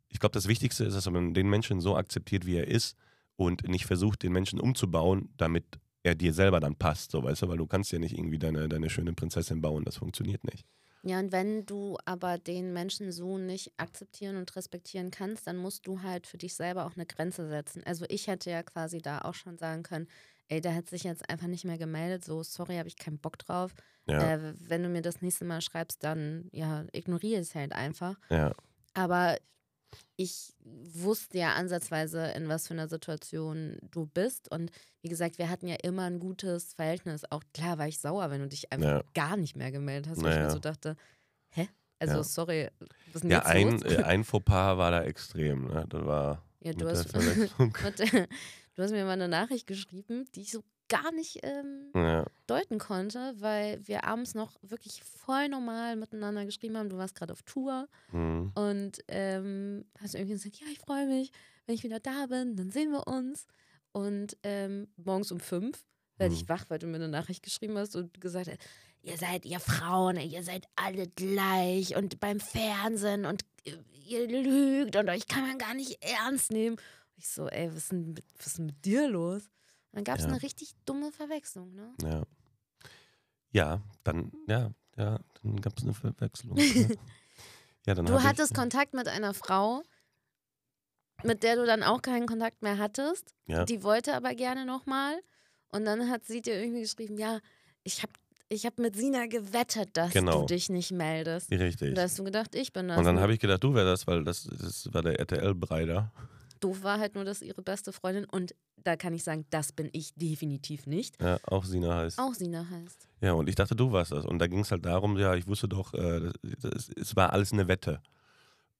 ich glaube, das Wichtigste ist, dass man den Menschen so akzeptiert, wie er ist und nicht versucht, den Menschen umzubauen, damit er dir selber dann passt, so weißt du, weil du kannst ja nicht irgendwie deine, deine schöne Prinzessin bauen, das funktioniert nicht. Ja, und wenn du aber den Menschen so nicht akzeptieren und respektieren kannst, dann musst du halt für dich selber auch eine Grenze setzen. Also ich hätte ja quasi da auch schon sagen können, ey, der hat sich jetzt einfach nicht mehr gemeldet, so sorry, habe ich keinen Bock drauf. Ja, Äh, wenn du mir das nächste Mal schreibst, dann ja, ignoriere es halt einfach. ja, Aber ich wusste ja ansatzweise, in was für einer Situation du bist. Und wie gesagt, wir hatten ja immer ein gutes Verhältnis. Auch klar war ich sauer, wenn du dich einfach Ja. gar nicht mehr gemeldet hast, weil ich Naja. mir so dachte, hä? Also Ja. sorry, was ist denn ja ein, los? äh, ein Fauxpas war da extrem. Ne? Das war ja, du hast, [LAUGHS] der- du hast mir mal eine Nachricht geschrieben, die ich so gar nicht ähm, ja, deuten konnte, weil wir abends noch wirklich voll normal miteinander geschrieben haben. Du warst gerade auf Tour. hm, Und ähm, hast irgendwie gesagt, ja, ich freue mich, wenn ich wieder da bin, dann sehen wir uns. Und ähm, morgens um fünf werde ich Mhm. wach, weil du mir eine Nachricht geschrieben hast und gesagt hast, ihr seid ihr Frauen, ihr seid alle gleich und beim Fernsehen und äh, ihr lügt und euch kann man gar nicht ernst nehmen. Ich so, ey, was ist denn was ist denn mit dir los? Dann gab es Ja. eine richtig dumme Verwechslung, ne? ja. Ja, dann, ja, ja, dann gab es eine Verwechslung. ja. [LAUGHS] ja, dann Du hattest ich, Kontakt mit einer Frau, mit der du dann auch keinen Kontakt mehr hattest. Ja. Die wollte aber gerne nochmal. Und dann hat sie dir irgendwie geschrieben, ja, ich habe ich hab mit Sina gewettet, dass Genau. du dich nicht meldest. Richtig. Und da hast du gedacht, ich bin das. Und dann ne? habe ich gedacht, du wärst das, weil das, das war der RTL-Breider. Doof war halt nur, dass ihre beste Freundin, und da kann ich sagen, das bin ich definitiv nicht, Ja, auch Sina heißt. auch Sina heißt. Ja, und ich dachte, du warst das. Und da ging es halt darum, ja, ich wusste doch, äh, es war alles eine Wette.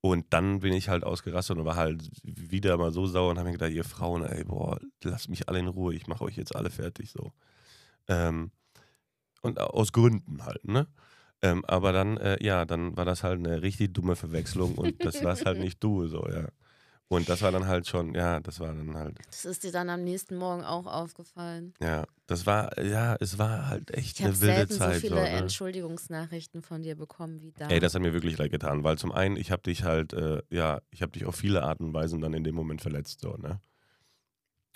Und dann bin ich halt ausgerastet und war halt wieder mal so sauer und habe mir gedacht, ihr Frauen, ey, boah, lasst mich alle in Ruhe, ich mache euch jetzt alle fertig so. Ähm, und aus Gründen halt, ne? Ähm, aber dann, äh, ja, dann war das halt eine richtig dumme Verwechslung und das warst halt [LAUGHS] nicht du, so, ja. Und das war dann halt schon, ja, das war dann halt, Das ist dir dann am nächsten Morgen auch aufgefallen. ja, das war, ja, es war halt echt Ich habe eine wilde Zeit. so viele so, ne? Entschuldigungsnachrichten von dir bekommen wie da. Ey, das hat mir wirklich leid getan, weil zum einen, ich habe dich halt, äh, ja, ich habe dich auf viele Arten und Weisen dann in dem Moment verletzt, so, ne?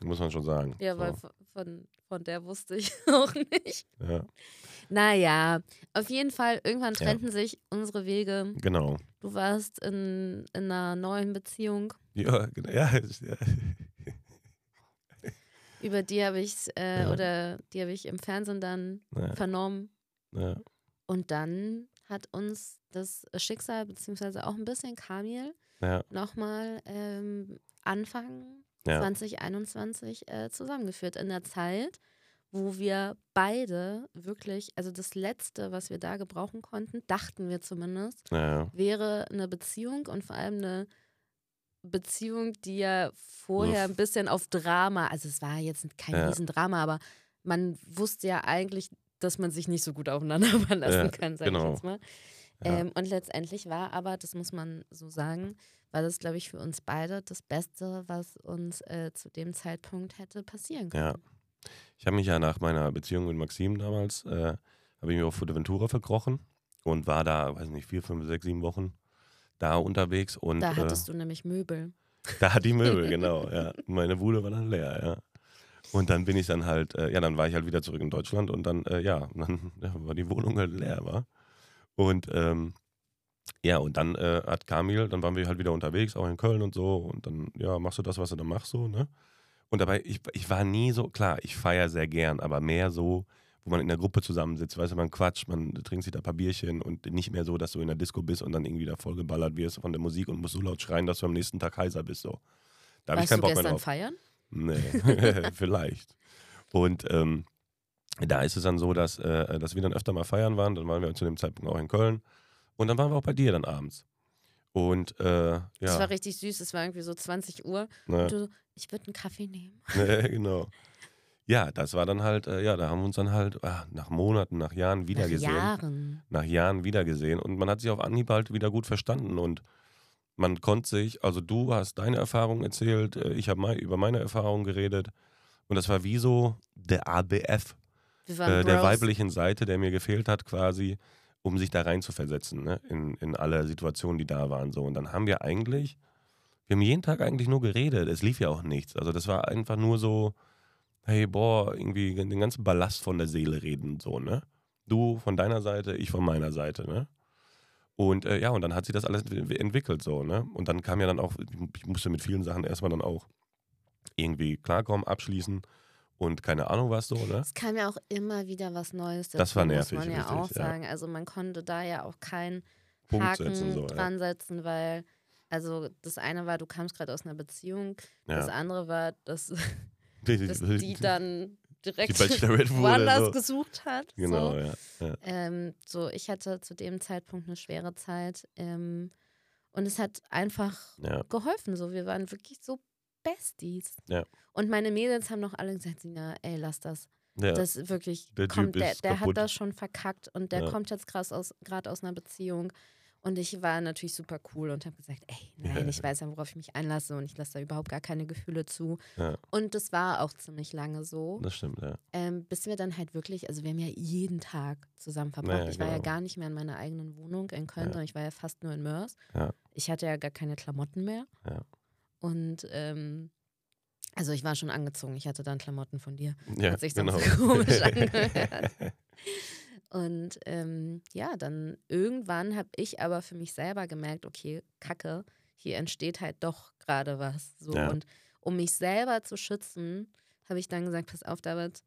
Muss man schon sagen. ja, so. weil von- von, der wusste ich [LAUGHS] auch nicht. Ja, Naja, auf jeden Fall, irgendwann Ja. trennten sich unsere Wege. genau. Du warst in, in einer neuen Beziehung. Ja, genau. Ja, ja. [LAUGHS] Über die habe ich äh, Ja. oder die habe ich im Fernsehen dann Ja, vernommen. ja, Und dann hat uns das Schicksal, beziehungsweise auch ein bisschen Kamil, ja, nochmal ähm, Anfang ja, 2021 äh, zusammengeführt. In der Zeit, wo wir beide wirklich, also das Letzte, was wir da gebrauchen konnten, dachten wir zumindest, wäre eine Beziehung und vor allem eine Beziehung, die ja vorher ein bisschen auf Drama, also es war jetzt kein Ja. Riesendrama, aber man wusste ja eigentlich, dass man sich nicht so gut aufeinander [LAUGHS] verlassen Ja, kann, sag ich genau. jetzt mal. Ja. Ähm, und letztendlich war aber, das muss man so sagen, war das, glaube ich, für uns beide das Beste, was uns äh, zu dem Zeitpunkt hätte passieren können. Ja. Ich habe mich ja nach meiner Beziehung mit Maxim damals, äh, habe ich mich auf Fuerteventura verkrochen und war da, weiß nicht, vier, fünf, sechs, sieben Wochen da unterwegs und Da äh, hattest du nämlich Möbel. Da hat die Möbel, [LAUGHS] genau, ja. Meine Bude war dann leer, ja. Und dann bin ich dann halt, äh, ja, dann war ich halt wieder zurück in Deutschland und dann, äh, ja, [LAUGHS] dann ja, war die Wohnung halt leer, war. Und ähm, ja, und dann äh, hat Kamil, dann waren wir halt wieder unterwegs, auch in Köln und so. Und dann, ja, machst du das, was du dann machst, so, ne? Und dabei, ich, ich war nie so, klar, ich feiere sehr gern, aber mehr so, wo man in der Gruppe zusammensitzt, weißt du, man quatscht, man trinkt sich da ein paar Bierchen und nicht mehr so, dass du in der Disco bist und dann irgendwie da vollgeballert wirst von der Musik und musst so laut schreien, dass du am nächsten Tag heiser bist, so. Da habe ich keinen Bock mehr gestern drauf. feiern? Nee, [LAUGHS] vielleicht. Und ähm, da ist es dann so, dass, äh, dass wir dann öfter mal feiern waren. Dann waren wir zu dem Zeitpunkt auch in Köln. Und dann waren wir auch bei dir dann abends. Und äh, Das ja, war richtig süß, es war irgendwie so 20 Uhr. ne, Und du so, ich würde einen Kaffee nehmen. [LAUGHS] ne, genau. Ja, das war dann halt, äh, ja, da haben wir uns dann halt ah, nach Monaten, nach Jahren Nach wiedergesehen. Jahren. nach Jahren wiedergesehen und man hat sich auf Anhieb halt wieder gut verstanden und man konnte sich, also du hast deine Erfahrungen erzählt, äh, ich habe mei über meine Erfahrungen geredet und das war wie so der ABF äh, der Bros. weiblichen Seite, der mir gefehlt hat quasi, um sich da rein zu versetzen, ne? in, in alle Situationen, die da waren. So. Und dann haben wir eigentlich, wir haben jeden Tag eigentlich nur geredet, es lief ja auch nichts. Also das war einfach nur so, hey, boah, irgendwie den ganzen Ballast von der Seele reden, so, ne? Du von deiner Seite, ich von meiner Seite, ne? Und äh, ja, und dann hat sich das alles ent- entwickelt, so, ne? Und dann kam ja dann auch, ich musste mit vielen Sachen erstmal dann auch irgendwie klarkommen, abschließen und keine Ahnung was so, ne? Es kam ja auch immer wieder was Neues dazu, Das war muss nervig, man ja richtig, auch ja. sagen. Also man konnte da ja auch keinen Punkt Haken setzen, so, ja. dran setzen, weil also das eine war, du kamst gerade aus einer Beziehung, das Ja. andere war, dass, dass die dann direkt wurde, [LAUGHS] woanders so. gesucht hat. Genau, So. ja. ja. Ähm, so, ich hatte zu dem Zeitpunkt eine schwere Zeit ähm, und es hat einfach ja. geholfen. So, wir waren wirklich so Besties. Ja. Und meine Mädels haben noch alle gesagt, Sina, ey, lass das. Das ist wirklich, Der kommt, der, der hat das schon verkackt und der kommt jetzt gerade aus, aus einer Beziehung. Und ich war natürlich super cool und habe gesagt, ey, nein, Ja. ich weiß ja, worauf ich mich einlasse und ich lasse da überhaupt gar keine Gefühle zu. Ja. Und das war auch ziemlich lange so, Das stimmt, ja. ähm, bis wir dann halt wirklich, also wir haben ja jeden Tag zusammen verbracht. Naja, ich war ja genau. gar nicht mehr in meiner eigenen Wohnung in Köln, Ja. sondern ich war ja fast nur in Mörs. Ja. Ich hatte ja gar keine Klamotten mehr. Ja. Und ähm, also ich war schon angezogen. Ich hatte dann Klamotten von dir. ja Hat sich genau. so [LAUGHS] komisch [LAUGHS] angehört. Und ähm, ja, dann irgendwann habe ich aber für mich selber gemerkt, okay, Kacke, hier entsteht halt doch gerade was. So. Ja. Und um mich selber zu schützen, habe ich dann gesagt, pass auf, David,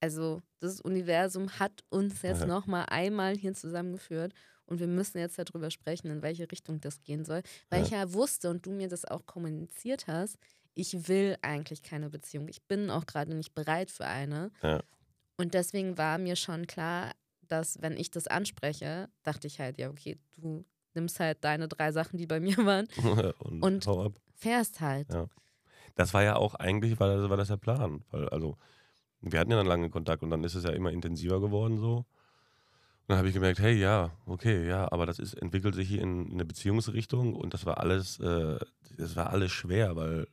also das Universum hat uns jetzt Ja. noch mal einmal hier zusammengeführt und wir müssen jetzt darüber sprechen, in welche Richtung das gehen soll. Weil Ja. ich ja wusste und du mir das auch kommuniziert hast, ich will eigentlich keine Beziehung. Ich bin auch gerade nicht bereit für eine. Ja. Und deswegen war mir schon klar, dass wenn ich das anspreche, dachte ich halt, ja, okay, du nimmst halt deine drei Sachen, die bei [LAUGHS] mir waren, [LAUGHS] und, Und- fährst halt. Ja. Das war ja auch eigentlich, war das, war das der Plan. Weil, also, wir hatten ja dann lange Kontakt und dann ist es ja immer intensiver geworden so. Und dann habe ich gemerkt, hey, ja, okay, ja, aber das ist, entwickelt sich hier in, in eine Beziehungsrichtung und das war alles, äh, das war alles schwer, weil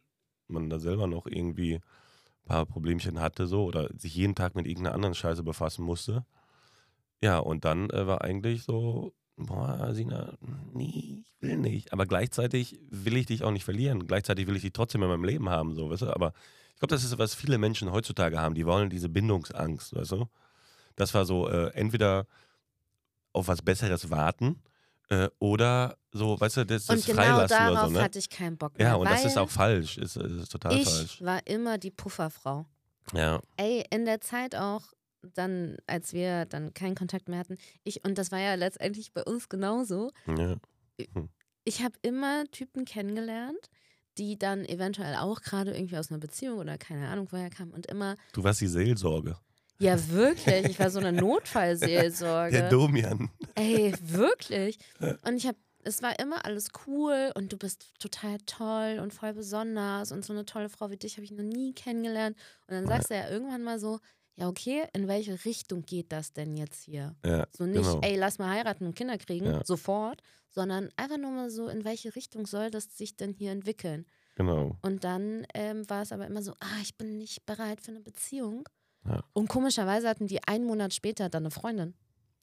man da selber noch irgendwie ein paar Problemchen hatte so oder sich jeden Tag mit irgendeiner anderen Scheiße befassen musste. Ja, und dann äh, war eigentlich so, boah, Sina, nee, ich will nicht. Aber gleichzeitig will ich dich auch nicht verlieren. Gleichzeitig will ich dich trotzdem in meinem Leben haben, so, weißt du? Aber ich glaube, das ist, was viele Menschen heutzutage haben. Die wollen diese Bindungsangst, weißt du? Das war so, äh, entweder auf was Besseres warten äh, oder so, weißt du, das, das Und genau freilassen oder darauf so, ne? hatte ich keinen Bock mehr. Ja, und das ist auch falsch. Ist, ist total ich falsch. war immer die Pufferfrau. Ja, Ey, in der Zeit auch, dann, als wir dann keinen Kontakt mehr hatten, ich, und das war ja letztendlich bei uns genauso, ja, ich habe immer Typen kennengelernt, die dann eventuell auch gerade irgendwie aus einer Beziehung oder keine Ahnung woher kamen und immer, du warst die Seelsorge. ja wirklich, ich war so eine Notfallseelsorge. Der Domian. Ey, wirklich. [LAUGHS] Und ich habe, es war immer alles cool und du bist total toll und voll besonders und so eine tolle Frau wie dich habe ich noch nie kennengelernt. Und dann sagst du ja irgendwann mal so, ja okay, in welche Richtung geht das denn jetzt hier? Ja, So nicht, Genau. ey, lass mal heiraten und Kinder kriegen, Ja. sofort, sondern einfach nur mal so, in welche Richtung soll das sich denn hier entwickeln? genau. Und dann ähm, war es aber immer so, ah, ich bin nicht bereit für eine Beziehung. Ja. Und komischerweise hatten die einen Monat später dann eine Freundin.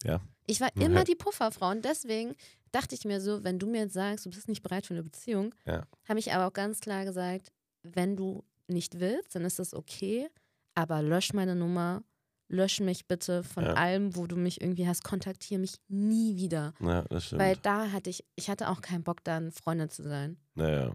Ja. Ich war Ja. immer die Pufferfrau und deswegen dachte ich mir so, wenn du mir jetzt sagst, du bist nicht bereit für eine Beziehung, Ja. habe ich aber auch ganz klar gesagt, wenn du nicht willst, dann ist das okay, aber lösch meine Nummer, lösch mich bitte von Ja. allem, wo du mich irgendwie hast, kontaktiere mich nie wieder. Ja, das stimmt. Weil da hatte ich, ich hatte auch keinen Bock, dann Freundin zu sein. Naja.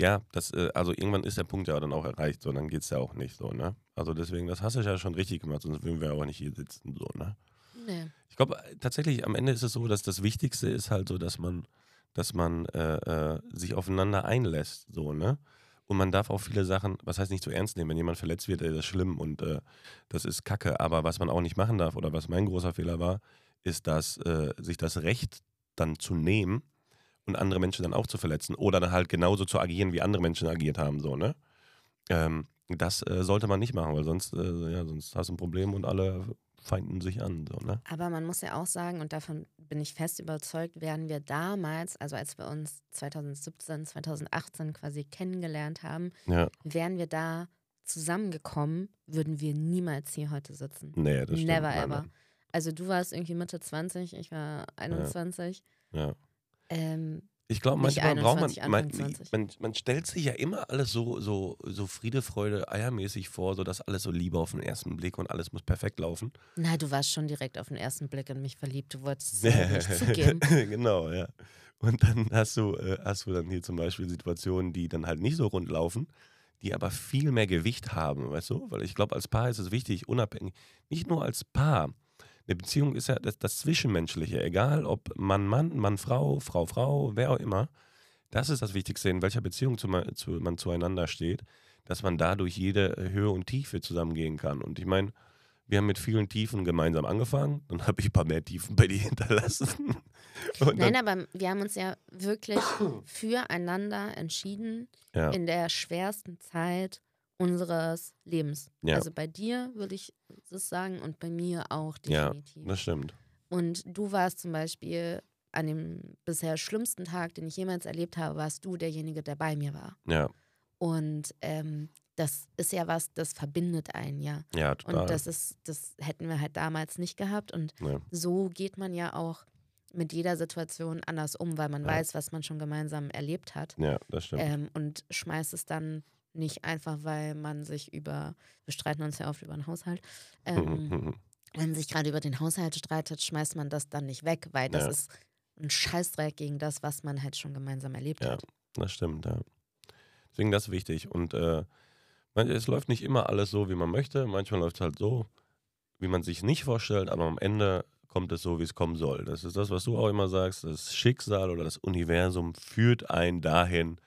Ja, das, äh, also irgendwann ist der Punkt ja dann auch erreicht, so, dann geht es ja auch nicht so, ne? Also deswegen, das hast du ja schon richtig gemacht, sonst würden wir auch nicht hier sitzen, so, ne? Nee. Ich glaube, tatsächlich am Ende ist es so, dass das Wichtigste ist halt so, dass man, dass man äh, äh, sich aufeinander einlässt, so, ne? Und man darf auch viele Sachen, was heißt nicht zu ernst nehmen, wenn jemand verletzt wird, ey, das ist schlimm und äh, das ist Kacke. Aber was man auch nicht machen darf, oder was mein großer Fehler war, ist, dass äh, sich das Recht dann zu nehmen und andere Menschen dann auch zu verletzen oder dann halt genauso zu agieren, wie andere Menschen agiert haben, so, ne? Ähm, das äh, sollte man nicht machen, weil sonst, äh, ja, sonst hast du ein Problem und alle feinden sich an, so, ne? Aber man muss ja auch sagen, und davon bin ich fest überzeugt, wären wir damals, also als wir uns 2017, 2018 quasi kennengelernt haben, Ja, wären wir da zusammengekommen, würden wir niemals hier heute sitzen. nee, das stimmt. Never ever. Also du warst irgendwie Mitte 20, ich war 21. Ja. Ähm, Ich glaube, manchmal braucht 21, man, man, Anfang 20. man, man stellt sich ja immer alles so, so, so Friede, Freude, eiermäßig vor, so dass alles so Liebe auf den ersten Blick und alles muss perfekt laufen. na, du warst schon direkt auf den ersten Blick in mich verliebt. Du wolltest es [LAUGHS] ja nicht zugeben. [LAUGHS] genau, ja. Und dann hast du, äh, hast du dann hier zum Beispiel Situationen, die dann halt nicht so rund laufen, die aber viel mehr Gewicht haben, weißt du? Weil ich glaube, als Paar ist es wichtig, unabhängig, nicht nur als Paar. Eine Beziehung ist ja das, das Zwischenmenschliche, egal ob Mann, Mann, Mann, Frau, Frau, Frau, wer auch immer. Das ist das Wichtigste, in welcher Beziehung zu, zu, man zueinander steht, dass man dadurch jede Höhe und Tiefe zusammengehen kann. Und ich meine, wir haben mit vielen Tiefen gemeinsam angefangen, dann habe ich ein paar mehr Tiefen bei dir [LAUGHS] hinterlassen. Nein, aber wir haben uns ja wirklich [COUGHS] füreinander entschieden ja, in der schwersten Zeit unseres Lebens. Ja. Also bei dir würde ich das sagen und bei mir auch Ja, definitiv. das stimmt. Und du warst zum Beispiel an dem bisher schlimmsten Tag, den ich jemals erlebt habe, warst du derjenige, der bei mir war. Ja, Und ähm, das ist ja was, das verbindet einen ja. ja, total. Und das ist, das hätten wir halt damals nicht gehabt. Und ja, so geht man ja auch mit jeder Situation anders um, weil man Ja. weiß, was man schon gemeinsam erlebt hat. ja, das stimmt. Ähm, und schmeißt es dann nicht einfach, weil man sich über, wir streiten uns ja oft über den Haushalt, ähm, wenn man sich gerade über den Haushalt streitet, schmeißt man das dann nicht weg, weil das Ja. ist ein Scheißdreck gegen das, was man halt schon gemeinsam erlebt Ja. hat. das stimmt, ja. Deswegen das ist wichtig. Und äh, es läuft nicht immer alles so, wie man möchte. Manchmal läuft es halt so, wie man sich nicht vorstellt, aber am Ende kommt es so, wie es kommen soll. Das ist das, was du auch immer sagst. Das Schicksal oder das Universum führt einen dahin,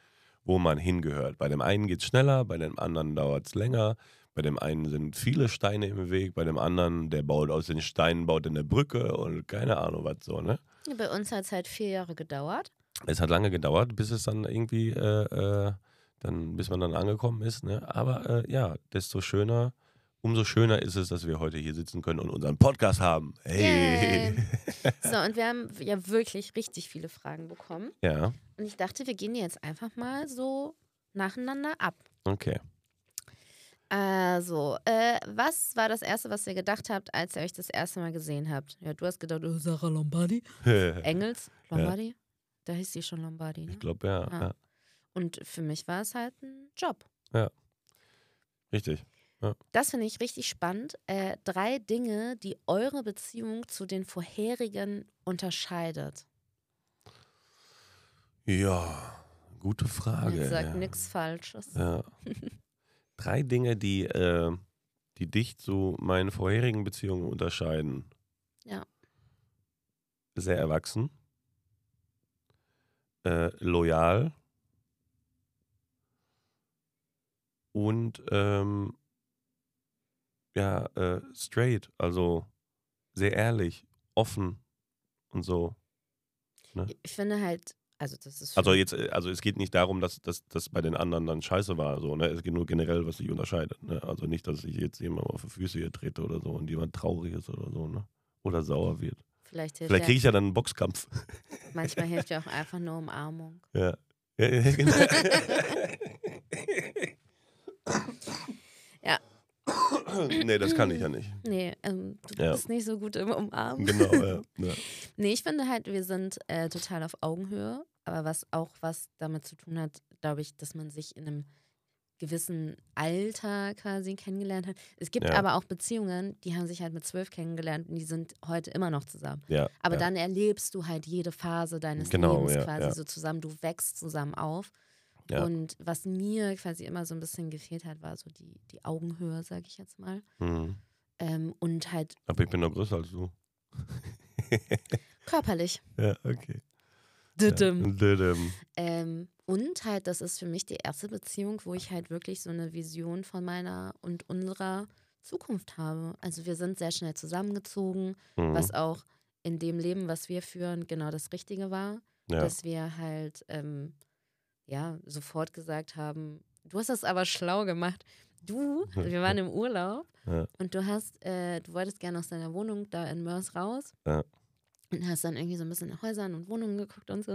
wo man hingehört. Bei dem einen geht es schneller, bei dem anderen dauert es länger. Bei dem einen sind viele Steine im Weg, bei dem anderen, der baut aus den Steinen, baut eine Brücke und keine Ahnung was so, ne? Bei uns hat es halt vier Jahre gedauert. Es hat lange gedauert, bis es dann irgendwie, äh, äh, dann, bis man dann angekommen ist, ne? Aber äh, ja, desto schöner, umso schöner ist es, dass wir heute hier sitzen können und unseren Podcast haben. Hey! Yay. [LAUGHS] So, und wir haben ja wirklich richtig viele Fragen bekommen. ja, Und ich dachte, wir gehen die jetzt einfach mal so nacheinander ab. okay. Also, äh, was war das Erste, was ihr gedacht habt, als ihr euch das erste Mal gesehen habt? Ja, du hast gedacht, oh, Sarah Lombardi. [LAUGHS] Engels, Lombardi? Da hieß sie schon Lombardi, ne? Ich glaube, ja, Ah. ja. Und für mich war es halt ein Job. Richtig. Das finde ich richtig spannend. Äh, drei Dinge, die eure Beziehung zu den vorherigen unterscheidet. Ja, gute Frage. Jetzt sagt ja. nichts Falsches. Ja. [LAUGHS] Drei Dinge, die, äh, die dich zu meinen vorherigen Beziehungen unterscheiden. Ja. Sehr erwachsen. Äh, loyal. Und ähm, ja, äh, straight, also sehr ehrlich, offen und so. Ich finde halt, also das ist. Also jetzt, äh, also es geht nicht darum, dass das bei den anderen dann scheiße war, so, ne? Es geht nur generell, was sich unterscheidet. Ne? Also nicht, dass ich jetzt jemandem auf die Füße hier trete oder so und jemand traurig ist oder so, ne? Oder sauer wird. vielleicht hilft Vielleicht kriege ich ja dann einen Boxkampf. [LAUGHS] manchmal hilft ja auch einfach nur Umarmung. ja. Ja, ja, [LAUGHS] genau. [LAUGHS] [CLEARS THROAT] Nee, das kann ich ja nicht. Nee, ähm, du Ja. bist nicht so gut im Umarmen. Genau, ja. [LAUGHS] ja. Nee, ich finde halt, wir sind äh, total auf Augenhöhe, aber was auch was damit zu tun hat, glaube ich, dass man sich in einem gewissen Alter quasi kennengelernt hat. Es gibt Ja. aber auch Beziehungen, die haben sich halt mit zwölf kennengelernt und die sind heute immer noch zusammen. ja Aber ja. dann erlebst du halt jede Phase deines Genau, Lebens quasi so zusammen. Du wächst zusammen auf. Ja. Und was mir quasi immer so ein bisschen gefehlt hat, war so die, die Augenhöhe, sage ich jetzt mal. Mhm. Ähm, und halt Aber ich bin noch größer als du. [LAUGHS] körperlich. Ja, okay. Düdüm. Ja. Düdüm. Ähm, und halt, das ist für mich die erste Beziehung, wo ich halt wirklich so eine Vision von meiner und unserer Zukunft habe. Also wir sind sehr schnell zusammengezogen, Mhm. was auch in dem Leben, was wir führen, genau das Richtige war. Ja. Dass wir halt ähm, ja sofort gesagt haben, du hast das aber schlau gemacht. Du, [LAUGHS] wir waren im Urlaub Ja. und du hast, äh, du wolltest gerne aus deiner Wohnung da in Mörs raus Ja. und hast dann irgendwie so ein bisschen nach Häusern und Wohnungen geguckt und so.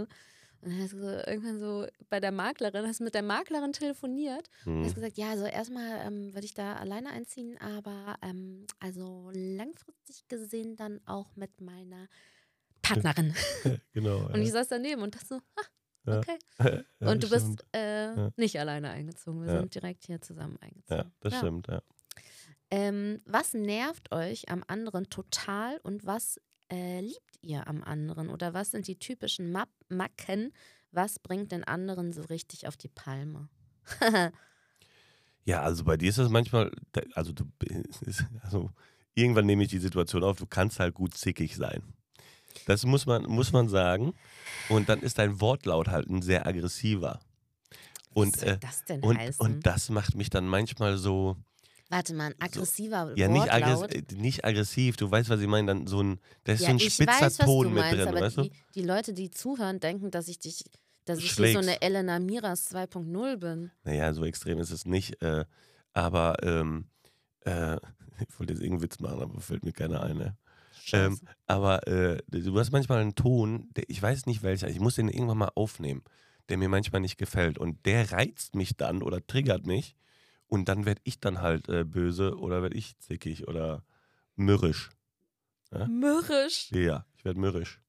Und dann hast du so irgendwann so bei der Maklerin, hast mit der Maklerin telefoniert und hast Mhm. gesagt, ja, also erstmal ähm, würde ich da alleine einziehen, aber ähm, also langfristig gesehen dann auch mit meiner Partnerin. [LAUGHS] Genau. Und ich saß daneben und dachte so, ah, Ja. okay. [LAUGHS] ja, und du das bist stimmt. äh, Ja. nicht alleine eingezogen. Wir sind direkt hier zusammen Ja, eingezogen. das Ja. stimmt, ja. Ähm, was nervt euch am anderen total und was äh, liebt ihr am anderen? Oder was sind die typischen Map Macken? Was bringt den anderen so richtig auf die Palme? [LAUGHS] Ja, also bei dir ist das manchmal, also du, [LAUGHS] also irgendwann nehme ich die Situation auf, du kannst halt gut zickig sein. Das muss man, muss man sagen. Und dann ist dein Wortlaut halt ein sehr aggressiver. Und, was soll äh, das denn und, heißen? und das macht mich dann manchmal so, Warte mal, ein aggressiver ja, nicht, Wortlaut. aggress äh, nicht aggressiv, du weißt, was ich meine, dann so ein, da ist ja, so ein ich spitzer weiß, was Ton du mit meinst, drin, aber weißt die, du? die Leute, die zuhören, denken, dass ich dich, dass ich hier so Schlägst. eine Elena Miras 2.0 bin. Naja, so extrem ist es nicht. Äh, aber ähm, äh, [LAUGHS] ich wollte jetzt irgendeinen Witz machen, aber fällt mir keiner ein. Ne? Ähm, aber äh, du hast manchmal einen Ton, der, ich weiß nicht welcher, ich muss den irgendwann mal aufnehmen, der mir manchmal nicht gefällt. Und der reizt mich dann oder triggert mich. Und dann werde ich dann halt äh, böse oder werde ich zickig oder mürrisch. Mürrisch. Ja, ich werde mürrisch.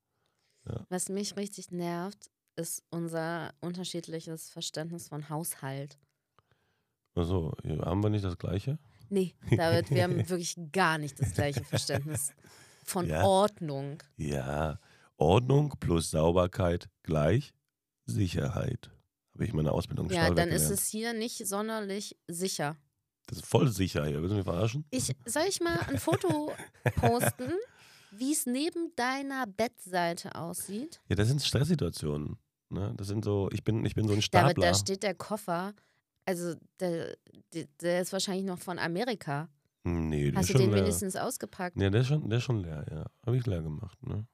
Was mich richtig nervt, ist unser unterschiedliches Verständnis von Haushalt. Also, haben wir nicht das Gleiche? Nee, [LAUGHS] David, wir haben wirklich gar nicht das gleiche Verständnis [LAUGHS] von Ja. Ordnung. Ja, Ordnung plus Sauberkeit gleich Sicherheit. Habe ich meine Ausbildung Ja, dann ist es hier nicht sonderlich sicher. Das ist voll sicher hier. Willst du mich verarschen? Ich, soll ich mal ein Foto posten, [LAUGHS] wie es neben deiner Bettseite aussieht? Ja, das sind Stresssituationen. Ne? Das sind so, ich bin, ich bin so ein Stapler. Da, da steht der Koffer, also der, der ist wahrscheinlich noch von Amerika. Nee, der Hast ist du schon den leer. wenigstens ausgepackt? Ja, der ist schon, der ist schon leer, ja. Habe ich leer gemacht, ne?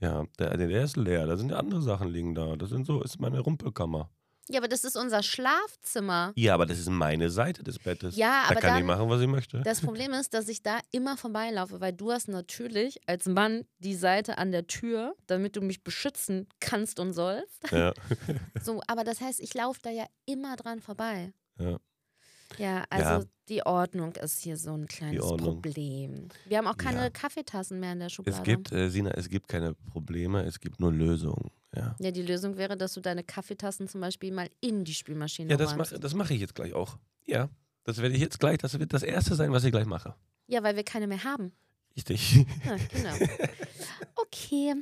Ja, der, der ist leer. Da sind ja andere Sachen liegen da. Das sind so, ist meine Rumpelkammer. Ja, aber das ist unser Schlafzimmer. Ja, aber das ist meine Seite des Bettes. Ja, da aber kann dann, ich machen, was ich möchte. das Problem ist, dass ich da immer vorbeilaufe, weil du hast natürlich als Mann die Seite an der Tür, damit du mich beschützen kannst und sollst. ja. [LAUGHS] So, aber das heißt, ich laufe da ja immer dran vorbei. Ja. Ja, also Ja. die Ordnung ist hier so ein kleines. Problem. Wir haben auch keine Ja. Kaffeetassen mehr in der Schublade. Es gibt, äh, Sina, es gibt keine Probleme, es gibt nur Lösungen. Ja, ja, die Lösung wäre, dass du deine Kaffeetassen zum Beispiel mal in die Spülmaschine ja das mache mach ich jetzt gleich auch. Ja, das werde ich jetzt gleich, das wird das Erste sein, was ich gleich mache. Ja, weil wir keine mehr haben. Richtig. Ja, genau. [LAUGHS] Okay.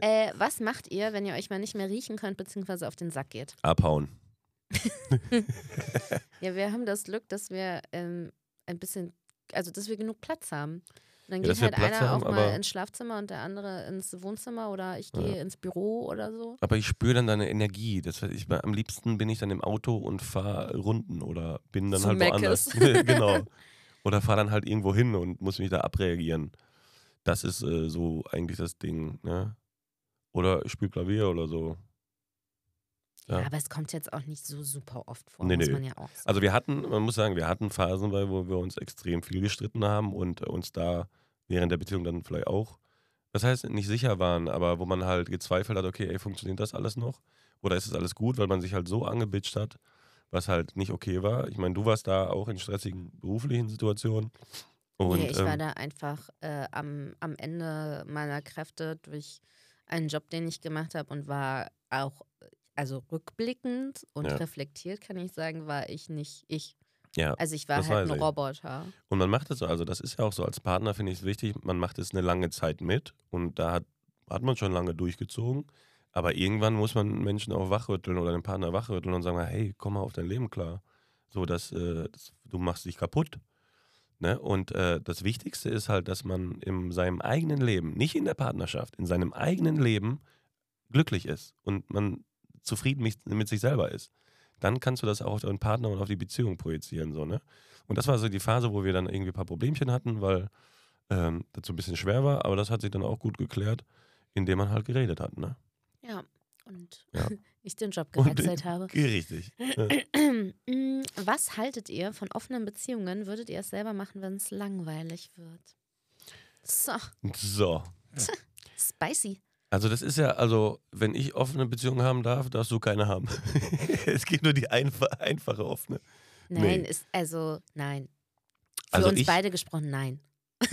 Äh, was macht ihr, wenn ihr euch mal nicht mehr riechen könnt, beziehungsweise auf den Sack geht? Abhauen. [LAUGHS] Ja, wir haben das Glück, dass wir ähm, ein bisschen, also dass wir genug Platz haben. Und dann Ja, geht halt Platz einer haben, auch mal ins Schlafzimmer und der andere ins Wohnzimmer oder ich Ja. gehe ins Büro oder so. Aber ich spüre dann deine Energie. Das heißt, ich, am liebsten bin ich dann im Auto und fahre Runden oder bin dann Zu halt woanders. Meckes. [LAUGHS] genau. [LAUGHS] Oder fahre dann halt irgendwo hin und muss mich da abreagieren. Das ist äh, so eigentlich das Ding. Ne? Oder ich spiele Klavier oder so. Ja. Aber es kommt jetzt auch nicht so super oft vor, Nee, muss nee. man ja auch sagen. Also wir hatten, man muss sagen, wir hatten Phasen, wo wir uns extrem viel gestritten haben und äh, uns da während der Beziehung dann vielleicht auch, das heißt nicht sicher waren, aber wo man halt gezweifelt hat, okay, ey, funktioniert das alles noch? Oder ist es alles gut, weil man sich halt so angebitscht hat, was halt nicht okay war. Ich meine, du warst da auch in stressigen beruflichen Situationen. Und, nee, ich war ähm, da einfach äh, am, am Ende meiner Kräfte durch einen Job, den ich gemacht habe und war auch, also rückblickend und Ja. reflektiert, kann ich sagen, war ich nicht ich. ja, Also ich war halt ein ich. Roboter. Und man macht es so, also das ist ja auch so, als Partner finde ich es wichtig, man macht es eine lange Zeit mit und da hat, hat man schon lange durchgezogen. Aber irgendwann muss man Menschen auch wachrütteln oder den Partner wachrütteln und sagen, hey, komm mal auf dein Leben klar. So, dass äh, das, du machst dich kaputt. Ne? Und äh, das Wichtigste ist halt, dass man in seinem eigenen Leben, nicht in der Partnerschaft, in seinem eigenen Leben glücklich ist und man zufrieden mit, mit sich selber ist. Dann kannst du das auch auf deinen Partner und auf die Beziehung projizieren. So, ne? Und das war so die Phase, wo wir dann irgendwie ein paar Problemchen hatten, weil ähm, das so ein bisschen schwer war, aber das hat sich dann auch gut geklärt, indem man halt geredet hat. Ne? Ja. Und Ja. [LAUGHS] ich den Job gewechselt habe. Richtig. Ja. [CLEARS THROAT] Mm, Was haltet ihr von offenen Beziehungen? Würdet ihr es selber machen, wenn es langweilig wird? So, So. spicy. Also das ist ja, also wenn ich offene Beziehungen haben darf, darfst du keine haben. [LAUGHS] es geht nur die einf einfache offene. Nein, Nee. ist also nein. Für Also uns ich- beide gesprochen, nein. [LAUGHS]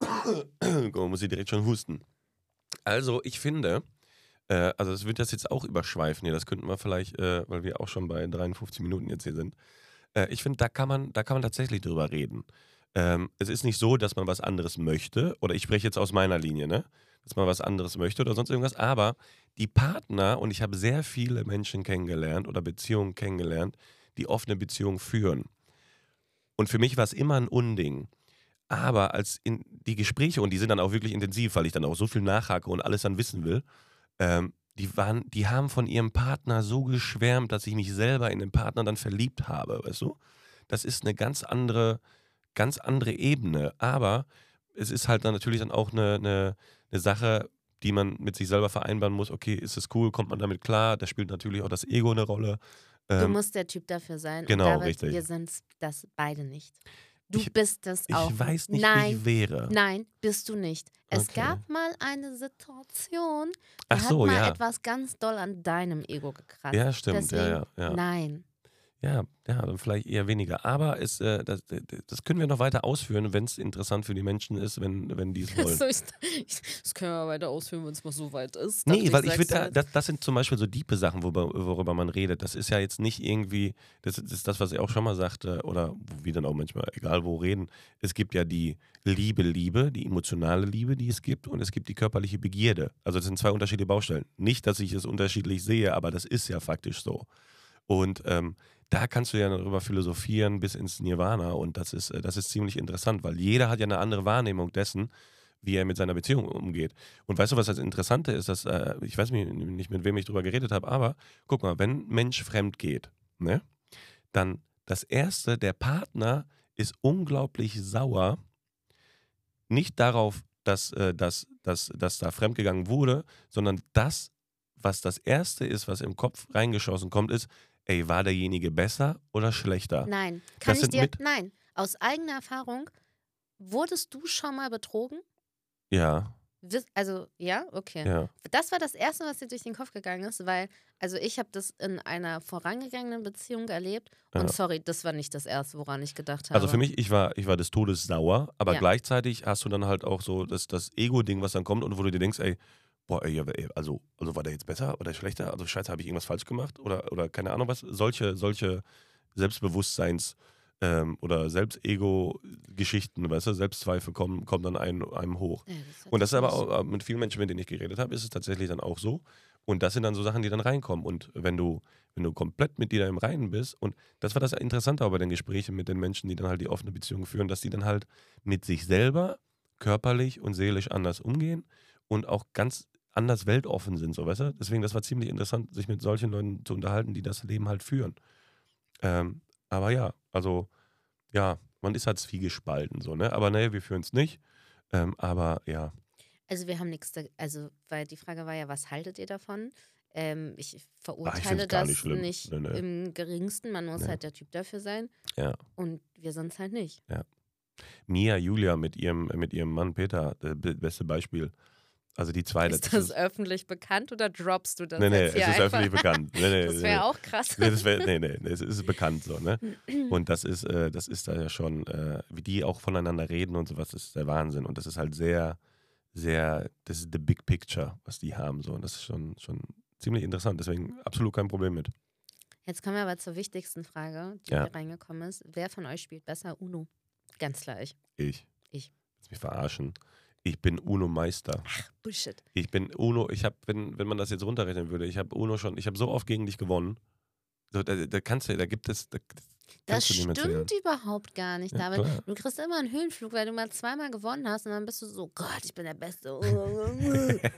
Guck mal, muss ich direkt schon husten. Also ich finde, äh, also das wird das jetzt auch überschweifen hier, das könnten wir vielleicht, äh, weil wir auch schon bei 53 Minuten jetzt hier sind. Äh, ich finde, da kann man, da kann man tatsächlich drüber reden. Ähm, es ist nicht so, dass man was anderes möchte, oder ich spreche jetzt aus meiner Linie, ne? Dass man was anderes möchte oder sonst irgendwas, aber die Partner, und ich habe sehr viele Menschen kennengelernt oder Beziehungen kennengelernt, die offene Beziehungen führen. Und für mich war es immer ein Unding. Aber als in die Gespräche, und die sind dann auch wirklich intensiv, weil ich dann auch so viel nachhake und alles dann wissen will, ähm, die, waren, die haben von ihrem Partner so geschwärmt, dass ich mich selber in den Partner dann verliebt habe, weißt du? Das ist eine ganz andere, ganz andere Ebene. Aber es ist halt dann natürlich dann auch eine, eine, eine Sache, die man mit sich selber vereinbaren muss. Okay, ist es cool, kommt man damit klar? Da spielt natürlich auch das Ego eine Rolle. Du Ähm, musst der Typ dafür sein. genau, David, richtig. Wir sind das beide nicht. Du Ich- bist ich auch. weiß nicht, Nein, wie ich wäre. Nein, bist du nicht. Es Okay. gab mal eine Situation, da Ach so, hat mal ja. etwas ganz doll an deinem Ego gekratzt. Ja, stimmt. Deswegen, ja, ja, ja. Nein. Ja, ja, dann vielleicht eher weniger. Aber es, äh, das, das können wir noch weiter ausführen, wenn es interessant für die Menschen ist, wenn, wenn die es wollen. So ist, das können wir weiter ausführen, wenn es mal so weit ist. Nee, weil ich sag's finde, halt. das, das sind zum Beispiel so diepe Sachen, worüber, worüber man redet. Das ist ja jetzt nicht irgendwie, das, ist das, was ich auch schon mal sagte, oder wir dann auch manchmal, egal wo reden. Es gibt ja die Liebe, Liebe, die emotionale Liebe, die es gibt, und es gibt die körperliche Begierde. Also das sind zwei unterschiedliche Baustellen. Nicht, dass ich es unterschiedlich sehe, aber das ist ja faktisch so. Und ähm, da kannst du ja darüber philosophieren bis ins Nirvana und das ist, äh, das ist ziemlich interessant, weil jeder hat ja eine andere Wahrnehmung dessen, wie er mit seiner Beziehung umgeht. Und weißt du, was das Interessante ist, dass, äh, ich weiß nicht, mit wem ich drüber geredet habe, aber guck mal, wenn Mensch fremd geht, ne, dann das Erste, der Partner ist unglaublich sauer, nicht darauf, dass, äh, dass, dass, dass da fremdgegangen wurde, sondern das, was das Erste ist, was im Kopf reingeschossen kommt, ist, ey, war derjenige besser oder schlechter? Nein, kann Das ich dir, nein, aus eigener Erfahrung, wurdest du schon mal betrogen? Ja, Also, ja, okay. ja. Das war das Erste, was dir durch den Kopf gegangen ist, weil, also ich habe das in einer vorangegangenen Beziehung erlebt und Ja. sorry, das war nicht das Erste, woran ich gedacht habe. Also für mich, ich war, ich war des Todes sauer, aber Ja. gleichzeitig hast du dann halt auch so das, das Ego-Ding, was dann kommt und wo du dir denkst, ey, boah, ey, ja, ey, also, also war der jetzt besser oder schlechter? Also scheiße, habe ich irgendwas falsch gemacht? Oder, oder keine Ahnung was. Solche, solche Selbstbewusstseins- ähm, oder Selbst-Ego-Geschichten, weißt du, Selbstzweifel kommen, kommen dann einem, einem hoch. Ja, das Und das ist aber auch äh, mit vielen Menschen, mit denen ich geredet habe, ist es tatsächlich dann auch so. Und das sind dann so Sachen, die dann reinkommen. Und wenn du, wenn du komplett mit dir da im Reinen bist, und das war das Interessante auch bei den Gesprächen mit den Menschen, die dann halt die offene Beziehung führen, dass die dann halt mit sich selber körperlich und seelisch anders umgehen und auch ganz anders weltoffen sind, so weißt du? Deswegen, das war ziemlich interessant, sich mit solchen Leuten zu unterhalten, die das Leben halt führen. Ähm, aber ja, also, ja, man ist halt zwiegespalten, so, ne? Aber nee, wir führen es nicht. Ähm, aber ja, Also wir haben nichts, also weil die Frage war ja, was haltet ihr davon? Ähm, ich find's verurteile gar das nicht nicht Nee, nee. im geringsten. Man muss Nee. halt der Typ dafür sein. Ja. Und wir es halt nicht. Mia Julia mit ihrem, mit ihrem Mann Peter, das be- beste Beispiel. Also die zwei, ist das öffentlich bekannt oder droppst du das nee, nee, es ist einfach? öffentlich bekannt. Nee, nee, Das nee, wäre auch krass. Nee, das wär, nee, nee, nee, es ist bekannt so, ne? [CLEARS THROAT] Und das ist, äh, das ist da ja schon, äh, wie die auch voneinander reden und sowas, das ist der Wahnsinn. Und das ist halt sehr, sehr, das ist the big picture, was die haben so. Und das ist schon, schon ziemlich interessant. Deswegen absolut kein Problem mit. Jetzt kommen wir aber zur wichtigsten Frage, die Ja. hier reingekommen ist. Wer von euch spielt besser Uno? Ganz klar ich. Ich. Ich. Willst mich verarschen. Ich bin Uno-Meister. Bullshit. Ich bin Uno, ich habe, wenn, wenn man das jetzt runterrechnen würde, ich habe Uno schon, ich habe so oft gegen dich gewonnen. So, da, da kannst du, da gibt es, da, Das stimmt überhaupt gar nicht, Ja, David. klar. Du kriegst immer einen Höhenflug, weil du mal zweimal gewonnen hast und dann bist du so, Gott, ich bin der Beste. [LAUGHS] [LAUGHS]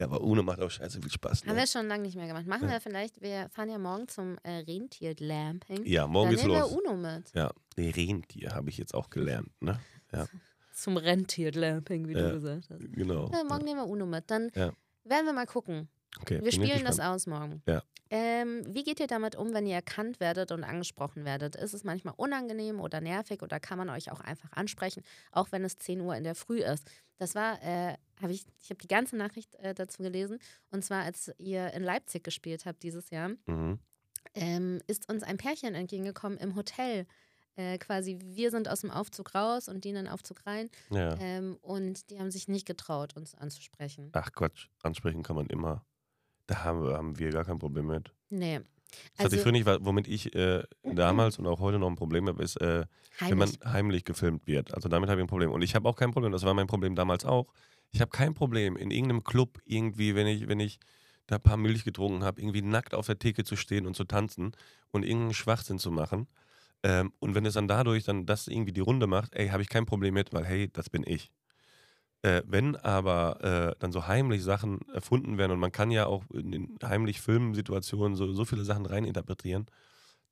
Ja, aber Uno macht auch scheiße viel Spaß. Haben Ne? wir schon lange nicht mehr gemacht. Machen Ja. wir vielleicht, wir fahren ja morgen zum äh, Rentier-Lamping. Ja, morgen Dann geht's nehmen los. wir Uno mit. Ja, nee, Rentier habe ich jetzt auch gelernt, ne? [LAUGHS] Zum Rentier-Lamping, wie Ja. du gesagt hast. Genau. Ja, morgen nehmen wir Uno mit. Dann Ja. werden wir mal gucken. Okay, Wir spielen das aus morgen. Ja. Ähm, wie geht ihr damit um, wenn ihr erkannt werdet und angesprochen werdet? Ist es manchmal unangenehm oder nervig oder kann man euch auch einfach ansprechen, auch wenn es 10 Uhr in der Früh ist? Das war, äh, habe ich, ich habe die ganze Nachricht äh, dazu gelesen. Und zwar, als ihr in Leipzig gespielt habt dieses Jahr, Mhm. ähm, ist uns ein Pärchen entgegengekommen im Hotel. Äh, quasi, wir sind aus dem Aufzug raus und die in den Aufzug rein. Ja. Ähm, und die haben sich nicht getraut, uns anzusprechen. Ach Quatsch, ansprechen kann man immer. Da haben wir, haben wir gar kein Problem mit. Nee. Das Also hatte ich früher nicht, womit ich äh, damals und auch heute noch ein Problem habe, ist, äh, wenn man heimlich. heimlich gefilmt wird. Also damit habe ich ein Problem. Und ich habe auch kein Problem, das war mein Problem damals auch. Ich habe kein Problem, in irgendeinem Club irgendwie, wenn ich, wenn ich da ein paar Milch getrunken habe, irgendwie nackt auf der Theke zu stehen und zu tanzen und irgendeinen Schwachsinn zu machen. Ähm, und wenn es dann dadurch dann das irgendwie die Runde macht, ey, habe ich kein Problem mit, weil hey, das bin ich. Äh, wenn aber äh, dann so heimlich Sachen erfunden werden und man kann ja auch in den heimlich Filmsituationen so, so viele Sachen reininterpretieren,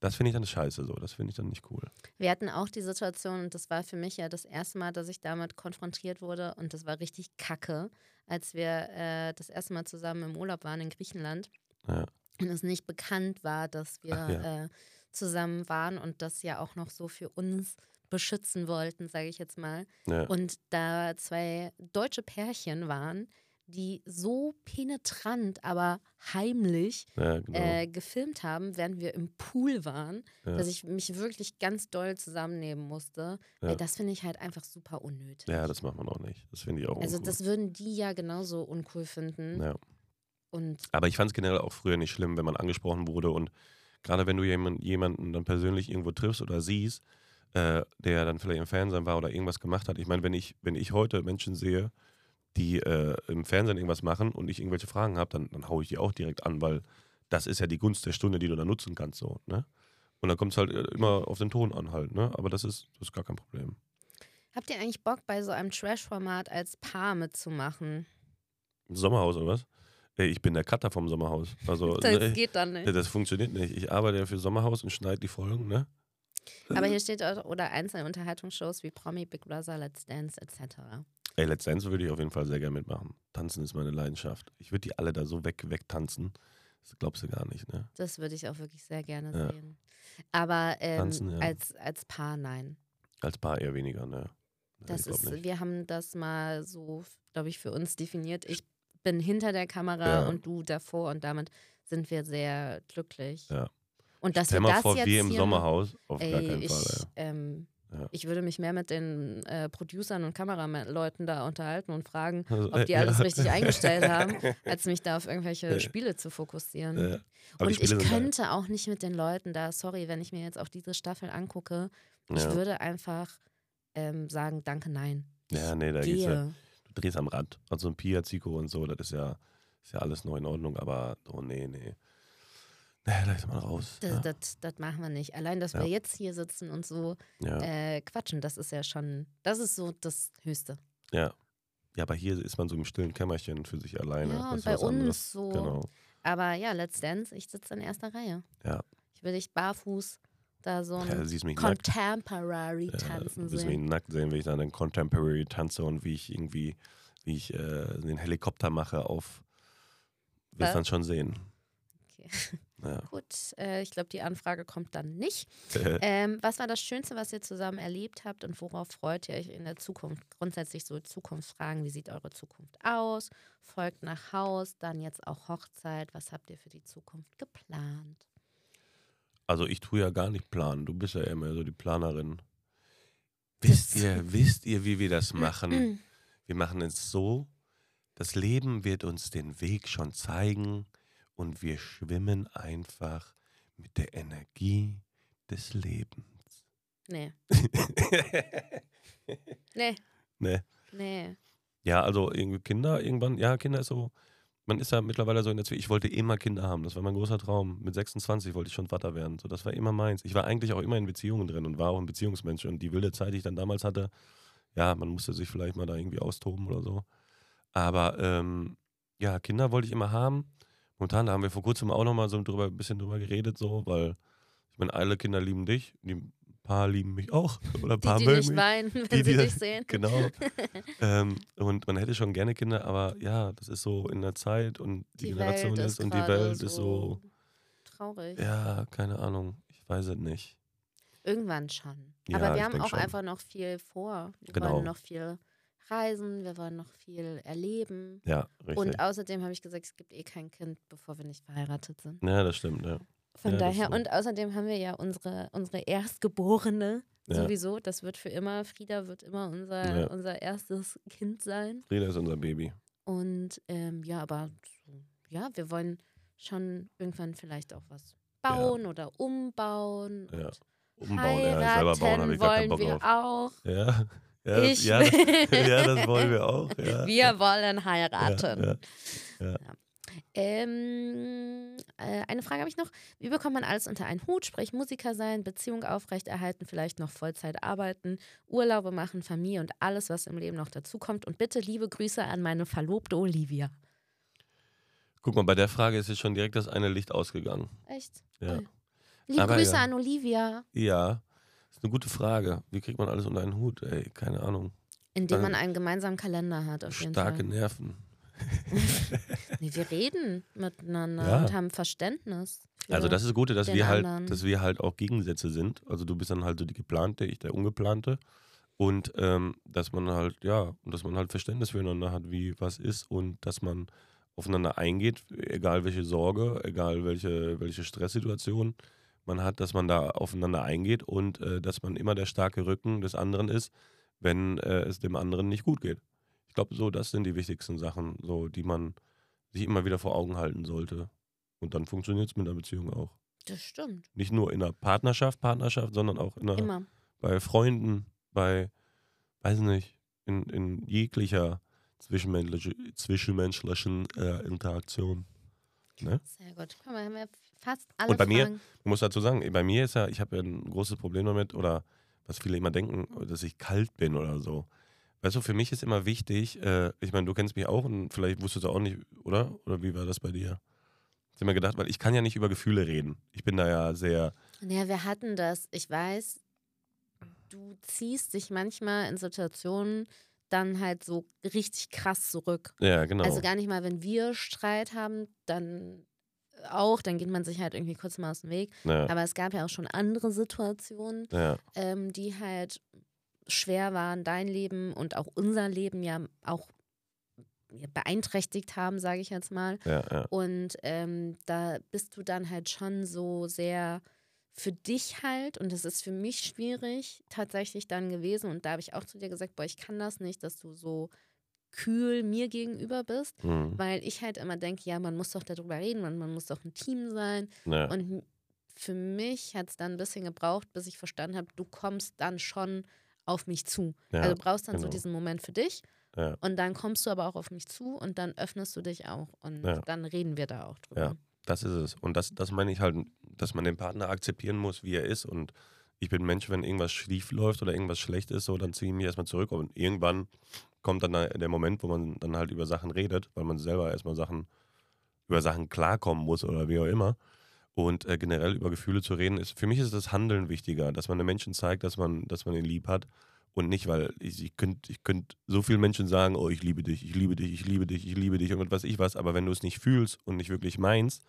das finde ich dann scheiße so. Das finde ich dann nicht cool. Wir hatten auch die Situation, und das war für mich ja das erste Mal, dass ich damit konfrontiert wurde, und das war richtig kacke, als wir äh, das erste Mal zusammen im Urlaub waren in Griechenland Ja. und es nicht bekannt war, dass wir Ach ja. Zusammen waren und das ja auch noch so für uns beschützen wollten, sage ich jetzt mal. Ja. Und da zwei deutsche Pärchen waren, die so penetrant, aber heimlich Ja, genau. äh, gefilmt haben, während wir im Pool waren, Ja. dass ich mich wirklich ganz doll zusammennehmen musste. Ja. Ey, das finde ich halt einfach super unnötig. ja, das macht man auch nicht. Das finde ich auch also uncool. das würden die ja genauso uncool finden. ja. Und Aber ich fand es generell auch früher nicht schlimm, wenn man angesprochen wurde und gerade wenn du jemand, jemanden dann persönlich irgendwo triffst oder siehst, äh, der dann vielleicht im Fernsehen war oder irgendwas gemacht hat. Ich meine, wenn ich, wenn ich heute Menschen sehe, die äh, im Fernsehen irgendwas machen und ich irgendwelche Fragen habe, dann, dann haue ich die auch direkt an, weil das ist ja die Gunst der Stunde, die du da nutzen kannst. So, ne? Und dann kommt es halt äh, immer auf den Ton an halt, ne? Aber das ist, das ist gar kein Problem. Habt ihr eigentlich Bock, bei so einem Trash-Format als Paar mitzumachen? Sommerhaus oder was? Ey, ich bin der Cutter vom Sommerhaus. Also, [LAUGHS] Das ne, geht dann nicht. das funktioniert nicht. Ich arbeite ja für Sommerhaus und schneide die Folgen, ne? Aber hier steht auch, oder einzelne Unterhaltungsshows wie Promi, Big Brother, Let's Dance etc. Ey, Let's Dance würde ich auf jeden Fall sehr gerne mitmachen. Tanzen ist meine Leidenschaft. Ich würde die alle da so weg, wegtanzen. Das glaubst du gar nicht, ne? Das würde ich auch wirklich sehr gerne Ja. sehen. Aber ähm, Tanzen, ja. als, als Paar nein. Als Paar eher weniger, ne? Das ist, nicht. wir haben das mal so, glaube ich, für uns definiert. Ich bin hinter der Kamera Ja. und du davor und damit sind wir sehr glücklich. Ja. Und dass Stell wir mal das vor, jetzt wir im Sommerhaus. Auf gar Ey, keinen ich, Fall, ähm, Ja. ich würde mich mehr mit den äh, Producern und Kameraleuten da unterhalten und fragen, ja. [LAUGHS] Also, ob die alles ja. richtig eingestellt haben, [LAUGHS] als mich da auf irgendwelche Ja. Spiele zu fokussieren. Ja. Und ich könnte auch nicht mit den Leuten da, sorry, wenn ich mir jetzt auch diese Staffel angucke, ich Ja. würde einfach ähm, sagen, danke, nein. ja, nee, da geht's ja. Drehst am Rad. Also ein Pia, Zico und so, das ist ja, ist ja alles noch in Ordnung, aber oh nee, nee. Nee, da ist mal raus. Das, ja. das, das machen wir nicht. Allein, dass Ja. wir jetzt hier sitzen und so Ja. äh, quatschen, das ist ja schon, das ist so das Höchste. ja. Ja, aber hier ist man so im stillen Kämmerchen für sich alleine. Ja, und bei was anderes. uns so. Genau. Aber ja, Let's Dance, ich sitze in erster Reihe. Ja. Ich will dich barfuß da so Ja, ein siehst mich nackt. Contemporary Ja, tanzen du mich sehen. nackt sehen, wenn ich dann den Contemporary tanze und wie ich irgendwie, wie ich äh, den Helikopter mache auf. Wirst Was? dann schon sehen. Okay. [LAUGHS] Ja. Gut, äh, ich glaube, die Anfrage kommt dann nicht. [LAUGHS] Ähm, was war das Schönste, was ihr zusammen erlebt habt und worauf freut ihr euch in der Zukunft? Grundsätzlich so Zukunftsfragen, wie sieht eure Zukunft aus? Folgt nach Haus, dann jetzt auch Hochzeit. Was habt ihr für die Zukunft geplant? Also ich tue ja gar nicht planen. Du bist ja immer so die Planerin. Wisst ihr, wisst ihr, wie wir das machen? Wir machen es so, das Leben wird uns den Weg schon zeigen und wir schwimmen einfach mit der Energie des Lebens. Nee, [LAUGHS] nee, ne? nee. Ja, also irgendwie Kinder irgendwann, ja, Kinder ist so, man ist ja mittlerweile so in der Zwischenzeit, ich wollte immer Kinder haben, das war mein großer Traum. Mit 26 wollte ich schon Vater werden, so, das war immer meins. Ich war eigentlich auch immer in Beziehungen drin und war auch ein Beziehungsmensch und die wilde Zeit, die ich dann damals hatte, ja, man musste sich vielleicht mal da irgendwie austoben oder so. Aber ähm, ja, Kinder wollte ich immer haben. Momentan da haben wir vor kurzem auch nochmal so drüber, ein bisschen drüber geredet, so, weil ich meine, alle Kinder lieben dich, die paar lieben mich auch. [LAUGHS] Oder ein Die, paar die mögen nicht mich. weinen, [LAUGHS] wenn Die, sie die- dich sehen. [LAUGHS] Genau. ähm, und man hätte schon gerne Kinder, aber ja, das ist so in der Zeit und die, Generation Welt ist, und die Welt ist so, traurig. ja, keine Ahnung, ich weiß es nicht. Irgendwann schon. Ja, Aber wir haben auch schon. einfach noch viel vor. Wir Genau. wollen noch viel reisen, wir wollen noch viel erleben. Ja, richtig. Und außerdem habe ich gesagt, es gibt eh kein Kind, bevor wir nicht verheiratet sind. ja, das stimmt, ja. Von Ja, daher, so. und außerdem haben wir ja unsere, unsere Erstgeborene Ja. sowieso. Das wird für immer, Frieda wird immer unser, Ja. unser erstes Kind sein. Frieda ist unser Baby. Und ähm, ja, aber ja, wir wollen schon irgendwann vielleicht auch was bauen oder umbauen. Ja. Umbauen, ja, selber bauen habe ich gar keinen wollen Bock wir drauf. auch. Ja, ja, das, Ich ja, das, ja, das wollen wir auch. Ja. [LAUGHS] Wir wollen heiraten. Ja, Ähm, äh, eine Frage habe ich noch. Wie bekommt man alles unter einen Hut? Sprich Musiker sein, Beziehung aufrechterhalten, vielleicht noch Vollzeit arbeiten, Urlaube machen, Familie und alles, was im Leben noch dazukommt. Und bitte liebe Grüße an meine Verlobte Olivia. Guck mal, bei der Frage ist jetzt schon direkt das eine Licht ausgegangen. Echt? Ja. Ui. Liebe Aber Grüße ja. an Olivia. Ja, ist eine gute Frage. Wie kriegt man alles unter einen Hut? Ey, keine Ahnung. Indem man einen gemeinsamen Kalender hat, auf jeden Starke Fall. Nerven. [LAUGHS] Nee, wir reden miteinander Ja. und haben Verständnis. Also das ist Gute, dass wir halt, anderen. dass wir halt auch Gegensätze sind. Also du bist dann halt so die geplante, ich der ungeplante. Und ähm, dass man halt, ja, und dass man halt Verständnis füreinander hat, wie was ist und dass man aufeinander eingeht, egal welche Sorge, egal welche, welche Stresssituation man hat, dass man da aufeinander eingeht und äh, dass man immer der starke Rücken des anderen ist, wenn äh, es dem anderen nicht gut geht. Ich glaube, so, das sind die wichtigsten Sachen, so, die man sich immer wieder vor Augen halten sollte. Und dann funktioniert es mit einer Beziehung auch. Das stimmt. Nicht nur in einer Partnerschaft, Partnerschaft, sondern auch in einer, Immer. bei Freunden, bei, weiß nicht, in, in jeglicher zwischenmenschliche, zwischenmenschlichen äh, Interaktion. Ne? Sehr gut. Guck mal, haben wir fast alle Und bei mir- Fragen. Ich muss dazu sagen, bei mir ist ja, ich habe ja ein großes Problem damit, oder was viele immer denken, dass ich kalt bin oder so. Weißt du, für mich ist immer wichtig, äh, ich meine, du kennst mich auch und vielleicht wusstest du auch nicht, oder? Oder wie war das bei dir? Ich habe mir gedacht, weil ich kann ja nicht über Gefühle reden. Ich bin da ja sehr, Ja, wir hatten das. Ich weiß, du ziehst dich manchmal in Situationen dann halt so richtig krass zurück. ja, genau. Also gar nicht mal, wenn wir Streit haben, dann auch, dann geht man sich halt irgendwie kurz mal aus dem Weg. ja, Aber es gab ja auch schon andere Situationen, ja, ähm, die halt schwer waren, dein Leben und auch unser Leben ja auch beeinträchtigt haben, sage ich jetzt mal. ja, ja. Und ähm, da bist du dann halt schon so sehr für dich halt, und das ist für mich schwierig tatsächlich dann gewesen. Und da habe ich auch zu dir gesagt, boah, ich kann das nicht, dass du so kühl mir gegenüber bist, Mhm. weil ich halt immer denke, ja, man muss doch darüber reden, man, man muss doch ein Team sein. ja. Und für mich hat es dann ein bisschen gebraucht, bis ich verstanden habe, du kommst dann schon auf mich zu. ja. also du brauchst dann so genau. diesen Moment für dich Ja. und dann kommst du aber auch auf mich zu und dann öffnest du dich auch und Ja. dann reden wir da auch drüber. Ja. Das ist es. Und das, das meine ich halt, dass man den Partner akzeptieren muss, wie er ist. Und ich bin Mensch, wenn irgendwas schief läuft oder irgendwas schlecht ist, so, dann ziehe ich mich erstmal zurück. Und irgendwann kommt dann der Moment, wo man dann halt über Sachen redet, weil man selber erstmal Sachen, über Sachen klarkommen muss oder wie auch immer. Und äh, generell über Gefühle zu reden, ist für mich ist das Handeln wichtiger, dass man den Menschen zeigt, dass man, dass man ihn lieb hat. Und nicht, weil ich, ich könnte ich könnt so vielen Menschen sagen, oh, ich liebe dich, ich liebe dich, ich liebe dich, ich liebe dich und was ich was, aber wenn du es nicht fühlst und nicht wirklich meinst,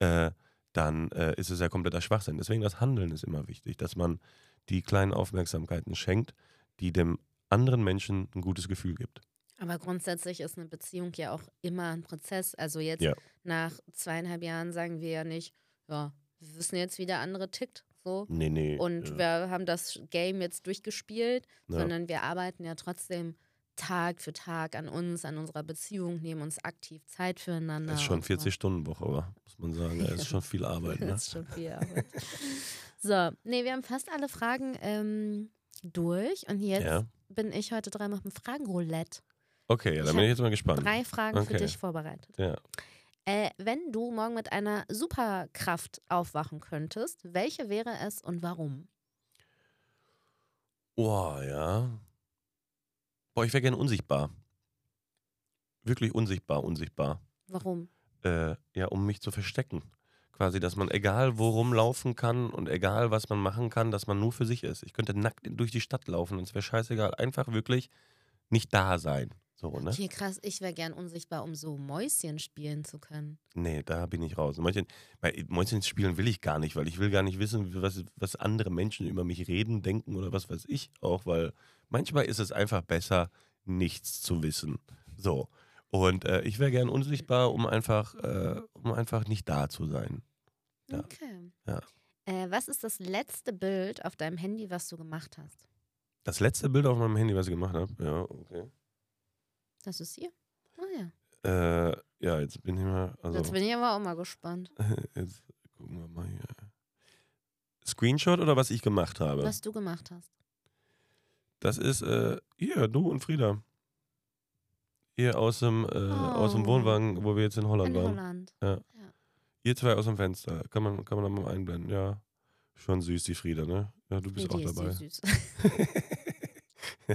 äh, dann äh, ist es ja kompletter Schwachsinn. Deswegen das Handeln ist immer wichtig, dass man die kleinen Aufmerksamkeiten schenkt, die dem anderen Menschen ein gutes Gefühl gibt. Aber grundsätzlich ist eine Beziehung ja auch immer ein Prozess. Also jetzt Ja. nach zweieinhalb Jahren sagen wir ja nicht, ja, wir wissen jetzt, wie der andere tickt. So. Nee, nee. Und ja, wir haben das Game jetzt durchgespielt, ja. sondern wir arbeiten ja trotzdem Tag für Tag an uns, an unserer Beziehung, nehmen uns aktiv Zeit füreinander. Das ist schon und so. 40-Stunden-Woche, aber muss man sagen. Das ist schon viel Arbeit. Ne? [LAUGHS] Das ist schon viel Arbeit. so, nee, wir haben fast alle Fragen ähm, durch und jetzt Ja. bin ich heute dran mit dem Fragenroulette. Okay, ja, Ich dann bin ich jetzt mal gespannt. Drei Fragen für Okay. dich vorbereitet. Ja. Äh, wenn du morgen mit einer Superkraft aufwachen könntest, welche wäre es und warum? Boah, ja. Boah, ich wäre gerne unsichtbar. Wirklich unsichtbar, unsichtbar. Warum? Äh, ja, um mich zu verstecken. Quasi, dass man egal wo rumlaufen kann und egal was man machen kann, dass man nur für sich ist. Ich könnte nackt durch die Stadt laufen und es wäre scheißegal. Einfach wirklich nicht da sein. So, ne? Okay, krass, ich wäre gern unsichtbar, um so Mäuschen spielen zu können. Nee, da bin ich raus. Mäuschen, bei Mäuschen spielen will ich gar nicht, weil ich will gar nicht wissen, was, was andere Menschen über mich reden, denken oder was weiß ich auch, weil manchmal ist es einfach besser, nichts zu wissen. So. Und äh, ich wäre gern unsichtbar, um einfach, äh, um einfach nicht da zu sein. Ja. Okay. Ja. Äh, was ist das letzte Bild auf deinem Handy, was du gemacht hast? Das letzte Bild auf meinem Handy, was ich gemacht habe, ja, okay. Das ist hier. Ah ja. Äh, ja, jetzt bin ich mal, also, Jetzt bin ich aber auch mal gespannt, [LAUGHS] jetzt gucken wir mal hier. Screenshot oder was ich gemacht habe? was du gemacht hast. Das ist äh, hier, du und Frieda. Hier aus dem, äh, aus dem Oh. Wohnwagen, wo wir jetzt in Holland In waren. Holland. Ihr zwei aus dem Fenster. Kann man, kann man da mal einblenden, ja. Schon süß, die Frieda, ne? Ja, du bist Friedi auch ist dabei. süß. [LAUGHS]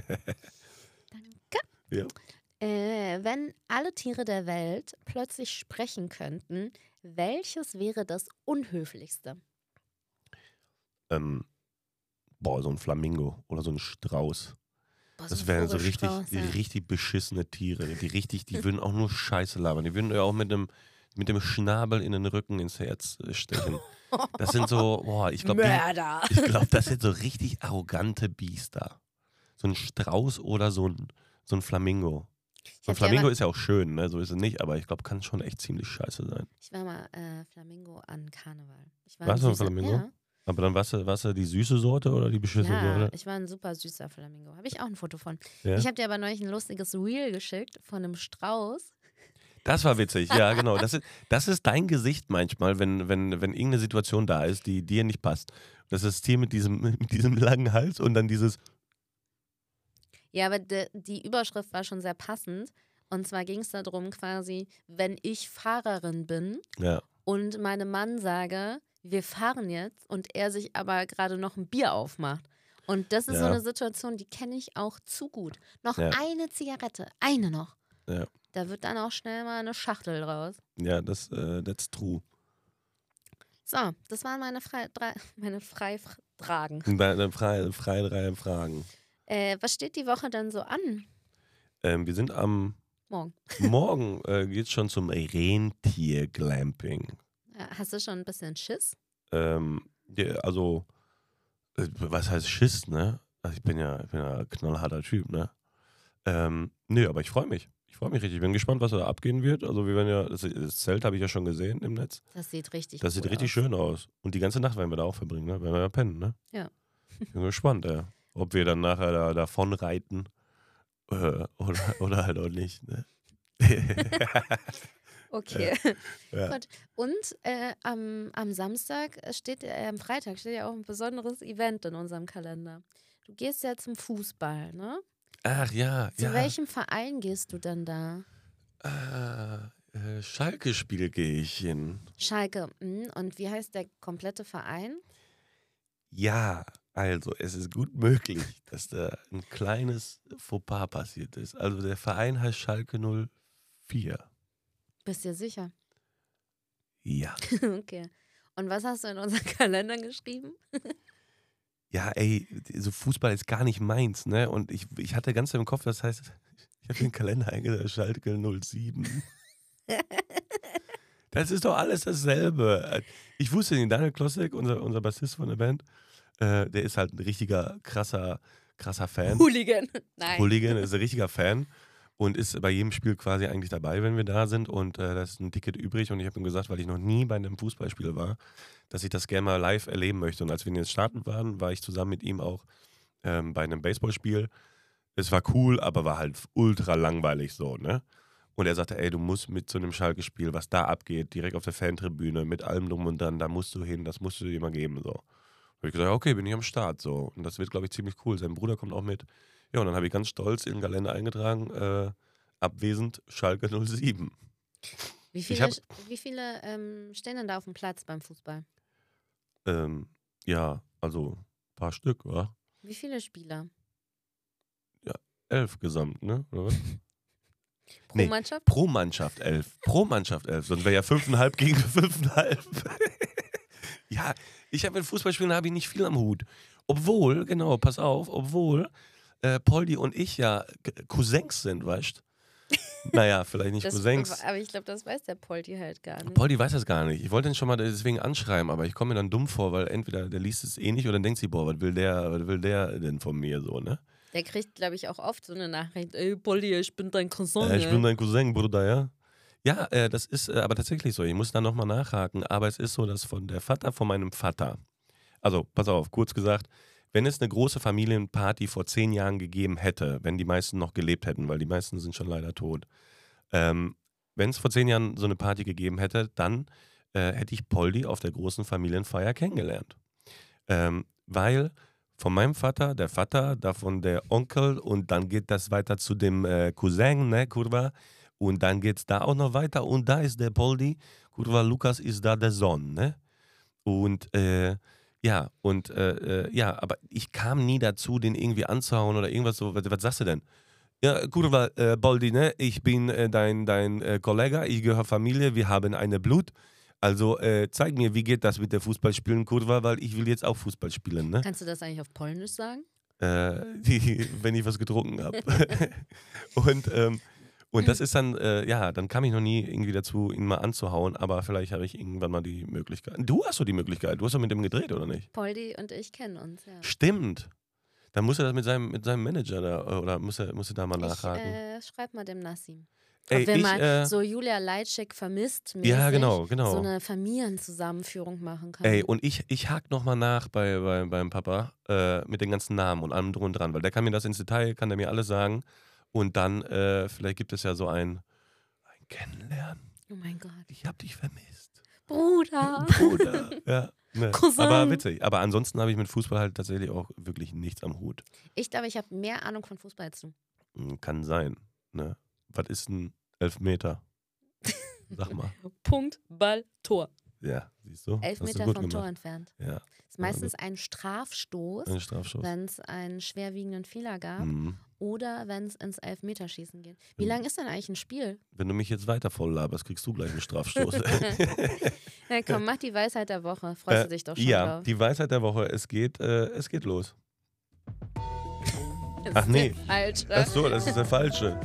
Danke. Ja. Äh, wenn alle Tiere der Welt plötzlich sprechen könnten, welches wäre das Unhöflichste? ähm, boah, so ein Flamingo oder so ein Strauß. Boah, Das wären so richtig, ja. richtig beschissene Tiere. Die richtig, die würden auch nur Scheiße labern. Die würden ja auch mit dem, mit dem Schnabel in den Rücken ins Herz äh, stechen. Das sind so, boah, ich glaube, ich glaube, das sind so richtig arrogante Biester. So ein Strauß oder so ein, so ein Flamingo. So Flamingo ist ja auch schön, ne? so ist es nicht, aber ich glaube, kann schon echt ziemlich scheiße sein. ich war mal äh, Flamingo an Karneval. Ich war Warst du ein Flamingo? Ja, Aber dann warst du, warst du die süße Sorte oder die beschissene ja Sorte? ich war ein super süßer Flamingo. Habe ich auch ein Foto von. Ja? Ich habe dir aber neulich ein lustiges Reel geschickt von einem Strauß. Das war witzig, ja, genau. [LAUGHS] Das ist, das ist dein Gesicht manchmal, wenn, wenn, wenn irgendeine Situation da ist, die dir nicht passt. Das ist das Tier mit diesem, [LAUGHS] mit diesem langen Hals und dann dieses. Ja, aber de, die Überschrift war schon sehr passend. Und zwar ging es darum, quasi, wenn ich Fahrerin bin Ja. und meinem Mann sage, wir fahren jetzt und er sich aber gerade noch ein Bier aufmacht. Und das ist so Ja. eine Situation, die kenne ich auch zu gut. Noch Ja. eine Zigarette, eine noch. Ja. Da wird dann auch schnell mal eine Schachtel draus. Ja, das, äh, that's true. So, das waren meine, Frei drei, [LAUGHS] meine Freifragen. Deine frei, frei drei Fragen. Äh, was steht die Woche denn so an? Ähm, wir sind am Morgen. [LAUGHS] Morgen äh, geht's schon zum Rentier-Glamping. Hast du schon ein bisschen Schiss? Ähm, ja, also, äh, was heißt Schiss, ne? Also ich bin ja, ich bin ja ein knallharter Typ, ne? Ähm, nö, aber ich freue mich. Ich freue mich richtig. Ich bin gespannt, was da abgehen wird. Also wir werden ja, das, das Zelt habe ich ja schon gesehen im Netz. Das sieht richtig Das sieht richtig aus. schön aus. Und die ganze Nacht werden wir da auch verbringen, ne? Werden wir ja pennen, ne? Ja. Ich bin gespannt, ja. Ob wir dann nachher da, davon reiten äh, oder, [LAUGHS] oder halt auch nicht, ne? [LAUGHS] Okay. ja. Gut. Und äh, am, am Samstag steht, äh, am Freitag steht ja auch ein besonderes Event in unserem Kalender. Du gehst ja zum Fußball, ne? Ach ja, Zu ja. welchem Verein gehst du denn da? Ah, äh, Schalke-Spiel gehe ich hin. Schalke. mm, Und wie heißt der komplette Verein? Ja, also es ist gut möglich, dass da ein kleines Fauxpas passiert ist. Also der Verein heißt Schalke 04. Bist dir sicher? Ja. [LAUGHS] okay. Und was hast du in unseren [LAUGHS] Kalender geschrieben? Ja, ey, so Fußball ist gar nicht meins, ne? Und ich, ich hatte ganz im Kopf, das heißt, [LAUGHS] ich habe den Kalender eingetragen, Schalke 07. Das ist doch alles dasselbe. Ich wusste nicht, Daniel Klossek, unser, unser Bassist von der Band, äh, der ist halt ein richtiger, krasser, krasser Fan. Hooligan. [LAUGHS] Nein. Hooligan ist ein richtiger Fan und ist bei jedem Spiel quasi eigentlich dabei, wenn wir da sind. Und äh, da ist ein Ticket übrig. Und ich habe ihm gesagt, weil ich noch nie bei einem Fußballspiel war, dass ich das gerne mal live erleben möchte. Und als wir in den Staaten waren, war ich zusammen mit ihm auch ähm, bei einem Baseballspiel. Es war cool, aber war halt ultra langweilig so, ne? Und er sagte, ey, du musst mit zu einem Schalke-Spiel, was da abgeht, direkt auf der Fantribüne, mit allem drum und dran, da musst du hin, das musst du dir mal geben, so. Habe ich gesagt, okay, bin ich am Start, so. Und das wird, glaube ich, ziemlich cool. Sein Bruder kommt auch mit. Ja, und dann habe ich ganz stolz in den Kalender eingetragen, äh, abwesend Schalke 07. Wie viele, hab- wie viele ähm, stehen denn da auf dem Platz beim Fußball? Ähm, ja, also ein paar Stück, wa? Wie viele Spieler? Elf gesamt, ne? Oder was? [LAUGHS] Pro Nee. Mannschaft? Pro Mannschaft elf. Pro Mannschaft elf. Sonst wäre ja fünfeinhalb gegen fünfeinhalb. [LAUGHS] ja, ich habe mit Fußballspielen habe ich nicht viel am Hut. Obwohl, genau, pass auf, obwohl äh, Poldi und ich ja Cousins sind, weißt [LAUGHS] Naja, vielleicht nicht Das, Cousins. aber ich glaube, das weiß der Poldi halt gar nicht. Poldi weiß das gar nicht. Ich wollte ihn schon mal deswegen anschreiben, aber ich komme mir dann dumm vor, weil entweder der liest es eh nicht oder denkt sich, boah, was will der, was will der denn von mir so, ne? Der kriegt, glaube ich, auch oft so eine Nachricht: Ey, Poldi, ich bin dein Cousin. Äh, ich ja. bin dein Cousin, Bruder, ja. Ja, äh, das ist äh, aber tatsächlich so. Ich muss da nochmal nachhaken. Aber es ist so, dass von der Vater von meinem Vater, also pass auf, kurz gesagt, wenn es eine große Familienparty vor zehn Jahren gegeben hätte, wenn die meisten noch gelebt hätten, weil die meisten sind schon leider tot, ähm, wenn es vor zehn Jahren so eine Party gegeben hätte, dann äh, hätte ich Poldi auf der großen Familienfeier kennengelernt. Ähm, weil von meinem Vater, der Vater, davon der Onkel und dann geht das weiter zu dem äh, Cousin, ne, Kurva. Und dann geht es da auch noch weiter und da ist der Poldi. Kurva Lukas ist da der Sohn, ne? Und äh, ja, und äh, äh, ja, aber ich kam nie dazu, den irgendwie anzuhauen oder irgendwas so. Was, was sagst du denn? Ja, Kurva, äh, Poldi, ne? Ich bin äh, dein, dein äh, Kollege, ich gehöre Familie, wir haben eine Blut. Also äh, zeig mir, wie geht das mit der Fußballspielen, Kurva, weil ich will jetzt auch Fußball spielen, ne? Kannst du das eigentlich auf Polnisch sagen? äh, die, [LAUGHS] wenn ich was getrunken habe. [LAUGHS] und, ähm, und das ist dann, äh, ja, dann kam ich noch nie irgendwie dazu, ihn mal anzuhauen, aber vielleicht habe ich irgendwann mal die Möglichkeit. Du hast doch die Möglichkeit, du hast doch mit dem gedreht, oder nicht? Poldi und ich kennen uns, ja. Stimmt. Dann muss er das mit seinem, mit seinem Manager da, oder muss er, muss er da mal Ich nachhaken. äh, schreib mal dem Nassim. Ey, Ob wir ich, mal äh, so Julia Leitschik vermisst ja, mäßig genau, genau. so eine Familienzusammenführung machen können. Ey, und ich, ich hake nochmal nach bei, bei, beim Papa äh, mit den ganzen Namen und allem drum und dran, weil der kann mir das ins Detail, kann der mir alles sagen. Und dann, äh, vielleicht gibt es ja so ein, ein Kennenlernen. oh mein Gott. Ich hab dich vermisst. Bruder. [LAUGHS] Bruder. ja. Ne. Aber witzig. Aber ansonsten habe ich mit Fußball halt tatsächlich auch wirklich nichts am Hut. Ich glaube, ich habe mehr Ahnung von Fußball als du. Hm, Kann sein. Ne? was ist ein Elfmeter? Sag mal. [LAUGHS] Punkt, Ball, Tor. Ja, siehst du? Elf du Meter gut vom Tor gemacht. entfernt. Ja, Ist meistens ein Strafstoß, ein Strafschuss. wenn es einen schwerwiegenden Fehler gab Mhm. oder wenn es ins Elfmeterschießen geht. Wie Mhm. lang ist denn eigentlich ein Spiel? Wenn du mich jetzt weiter voll laberst, kriegst du gleich einen Strafstoß. [LAUGHS] [LAUGHS] Na komm, mach die Weisheit der Woche. Freust du dich doch schon ja, drauf. die Weisheit der Woche. Es geht, äh, es geht los. Das Ach ist nee. Falsch. Ach so, das ist der falsche.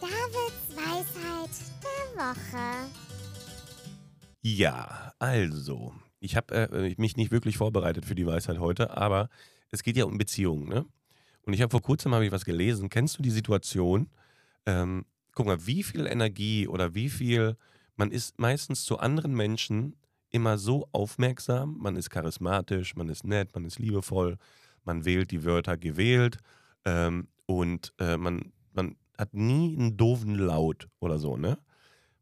Davids Weisheit der Woche. Ja, also, ich habe äh, mich nicht wirklich vorbereitet für die Weisheit heute, aber es geht ja um Beziehungen, ne? Und ich habe vor kurzem habe ich was gelesen. Kennst du die Situation? Ähm, guck mal, wie viel Energie oder wie viel man ist meistens zu anderen Menschen immer so aufmerksam, man ist charismatisch, man ist nett, man ist liebevoll, man wählt die Wörter gewählt ähm, und äh, man, man hat nie einen doofen Laut oder so, ne?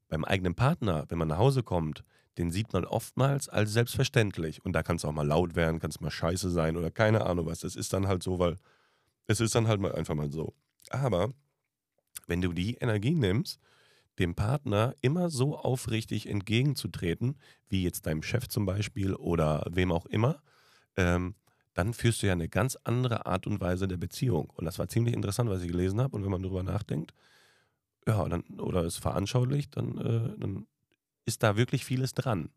Beim eigenen Partner, wenn man nach Hause kommt, den sieht man oftmals als selbstverständlich. Und da kann es auch mal laut werden, kann es mal scheiße sein oder keine Ahnung was. Das ist dann halt so, weil es ist dann halt mal einfach mal so. Aber wenn du die Energie nimmst, dem Partner immer so aufrichtig entgegenzutreten, wie jetzt deinem Chef zum Beispiel oder wem auch immer, ähm, dann führst du ja eine ganz andere Art und Weise der Beziehung. Und das war ziemlich interessant, was ich gelesen habe. Und wenn man darüber nachdenkt, ja, dann, oder es veranschaulicht, dann, äh, dann ist da wirklich vieles dran.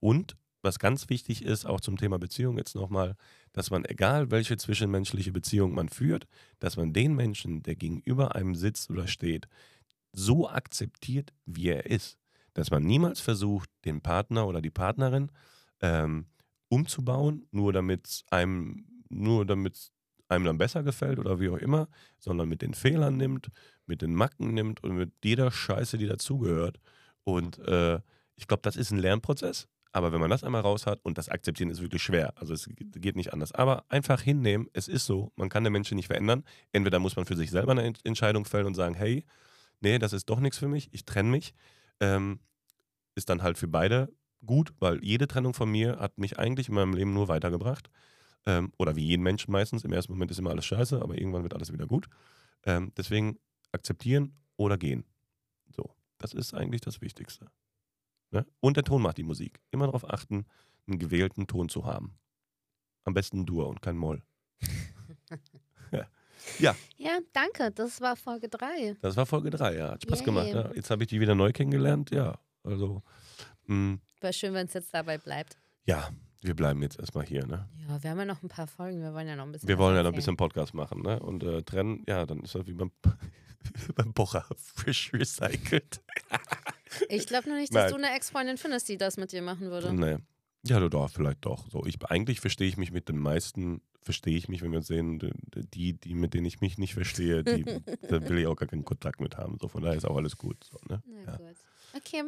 Und was ganz wichtig ist, auch zum Thema Beziehung jetzt nochmal, dass man, egal welche zwischenmenschliche Beziehung man führt, dass man den Menschen, der gegenüber einem sitzt oder steht, so akzeptiert, wie er ist. Dass man niemals versucht, den Partner oder die Partnerin ähm, umzubauen, nur damit einem, nur damit einem dann besser gefällt oder wie auch immer, sondern mit den Fehlern nimmt, mit den Macken nimmt und mit jeder Scheiße, die dazugehört. Und äh, ich glaube, das ist ein Lernprozess. Aber wenn man das einmal raus hat und das akzeptieren ist wirklich schwer, also es geht nicht anders. Aber einfach hinnehmen, es ist so, man kann den Menschen nicht verändern. Entweder muss man für sich selber eine Ent- Entscheidung fällen und sagen, hey, nee, das ist doch nichts für mich, ich trenne mich. Ähm, ist dann halt für beide gut, weil jede Trennung von mir hat mich eigentlich in meinem Leben nur weitergebracht. Ähm, oder wie jeden Menschen meistens. Im ersten Moment ist immer alles scheiße, aber irgendwann wird alles wieder gut. Ähm, deswegen akzeptieren oder gehen. Das ist eigentlich das Wichtigste. Ne? Und der Ton macht die Musik. Immer darauf achten, einen gewählten Ton zu haben. Am besten ein Dur und kein Moll. [LAUGHS] ja, Ja, danke. Das war Folge 3. das war Folge 3, ja. Hat Spaß Yay. gemacht. Ja. Jetzt habe ich die wieder neu kennengelernt. Ja, also, mh, Wäre schön, wenn es jetzt dabei bleibt. ja, wir bleiben jetzt erstmal hier. Ne? Ja, wir haben ja noch ein paar Folgen. Wir wollen ja noch ein bisschen. Wir wollen ja noch ein bisschen Podcast machen. Ne? Und äh, trennen, ja, dann ist das wie beim, [LAUGHS] beim Bocher. Frisch recycelt. [LAUGHS] Ich glaube nur nicht, dass Nein. du eine Ex-Freundin findest, die das mit dir machen würde. Nee. Ja, doch, vielleicht doch. So, ich, eigentlich verstehe ich mich mit den meisten, verstehe ich mich, wenn wir uns sehen, die, die, mit denen ich mich nicht verstehe, die, [LAUGHS] da will ich auch gar keinen Kontakt mit haben. So, von daher ist auch alles gut. So, ne? Na ja. gut. Okay.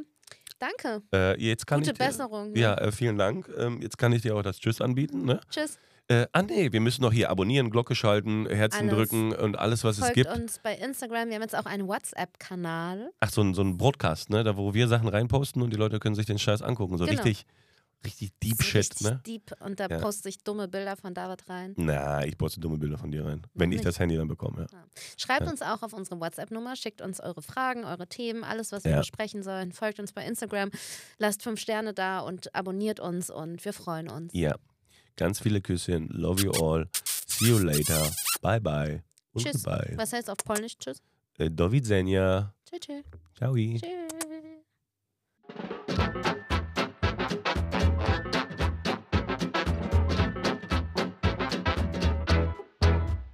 Danke. äh, jetzt kann Gute ich dir, Besserung. ne? Ja, äh, vielen Dank. Ähm, jetzt kann ich dir auch das Tschüss anbieten. Ne? Tschüss. Äh, ah, nee, wir müssen noch hier abonnieren, Glocke schalten, Herzen Alles. drücken und alles, was es Folgt gibt. uns bei Instagram. Wir haben jetzt auch einen WhatsApp-Kanal. Ach, so ein, so ein Broadcast, ne? Da, wo wir Sachen reinposten und die Leute können sich den Scheiß angucken. So Genau. richtig, richtig Deep Shit, richtig ne? Deep. Und da Ja. poste ich dumme Bilder von David rein. Na, ich poste dumme Bilder von dir rein. Wenn ich nicht. das Handy dann bekomme, ja. Schreibt Ja. uns auch auf unsere WhatsApp-Nummer, schickt uns eure Fragen, eure Themen, alles, was wir Ja. besprechen sollen. Folgt uns bei Instagram, lasst fünf Sterne da und abonniert uns und wir freuen uns. Ja. Ganz viele Küsschen. Love you all. See you later. Bye bye. Und Tschüss. goodbye. Was heißt auf Polnisch Tschüss? Äh, Do widzenia. Tschüss. Tschüss. Ciao. Tschüss.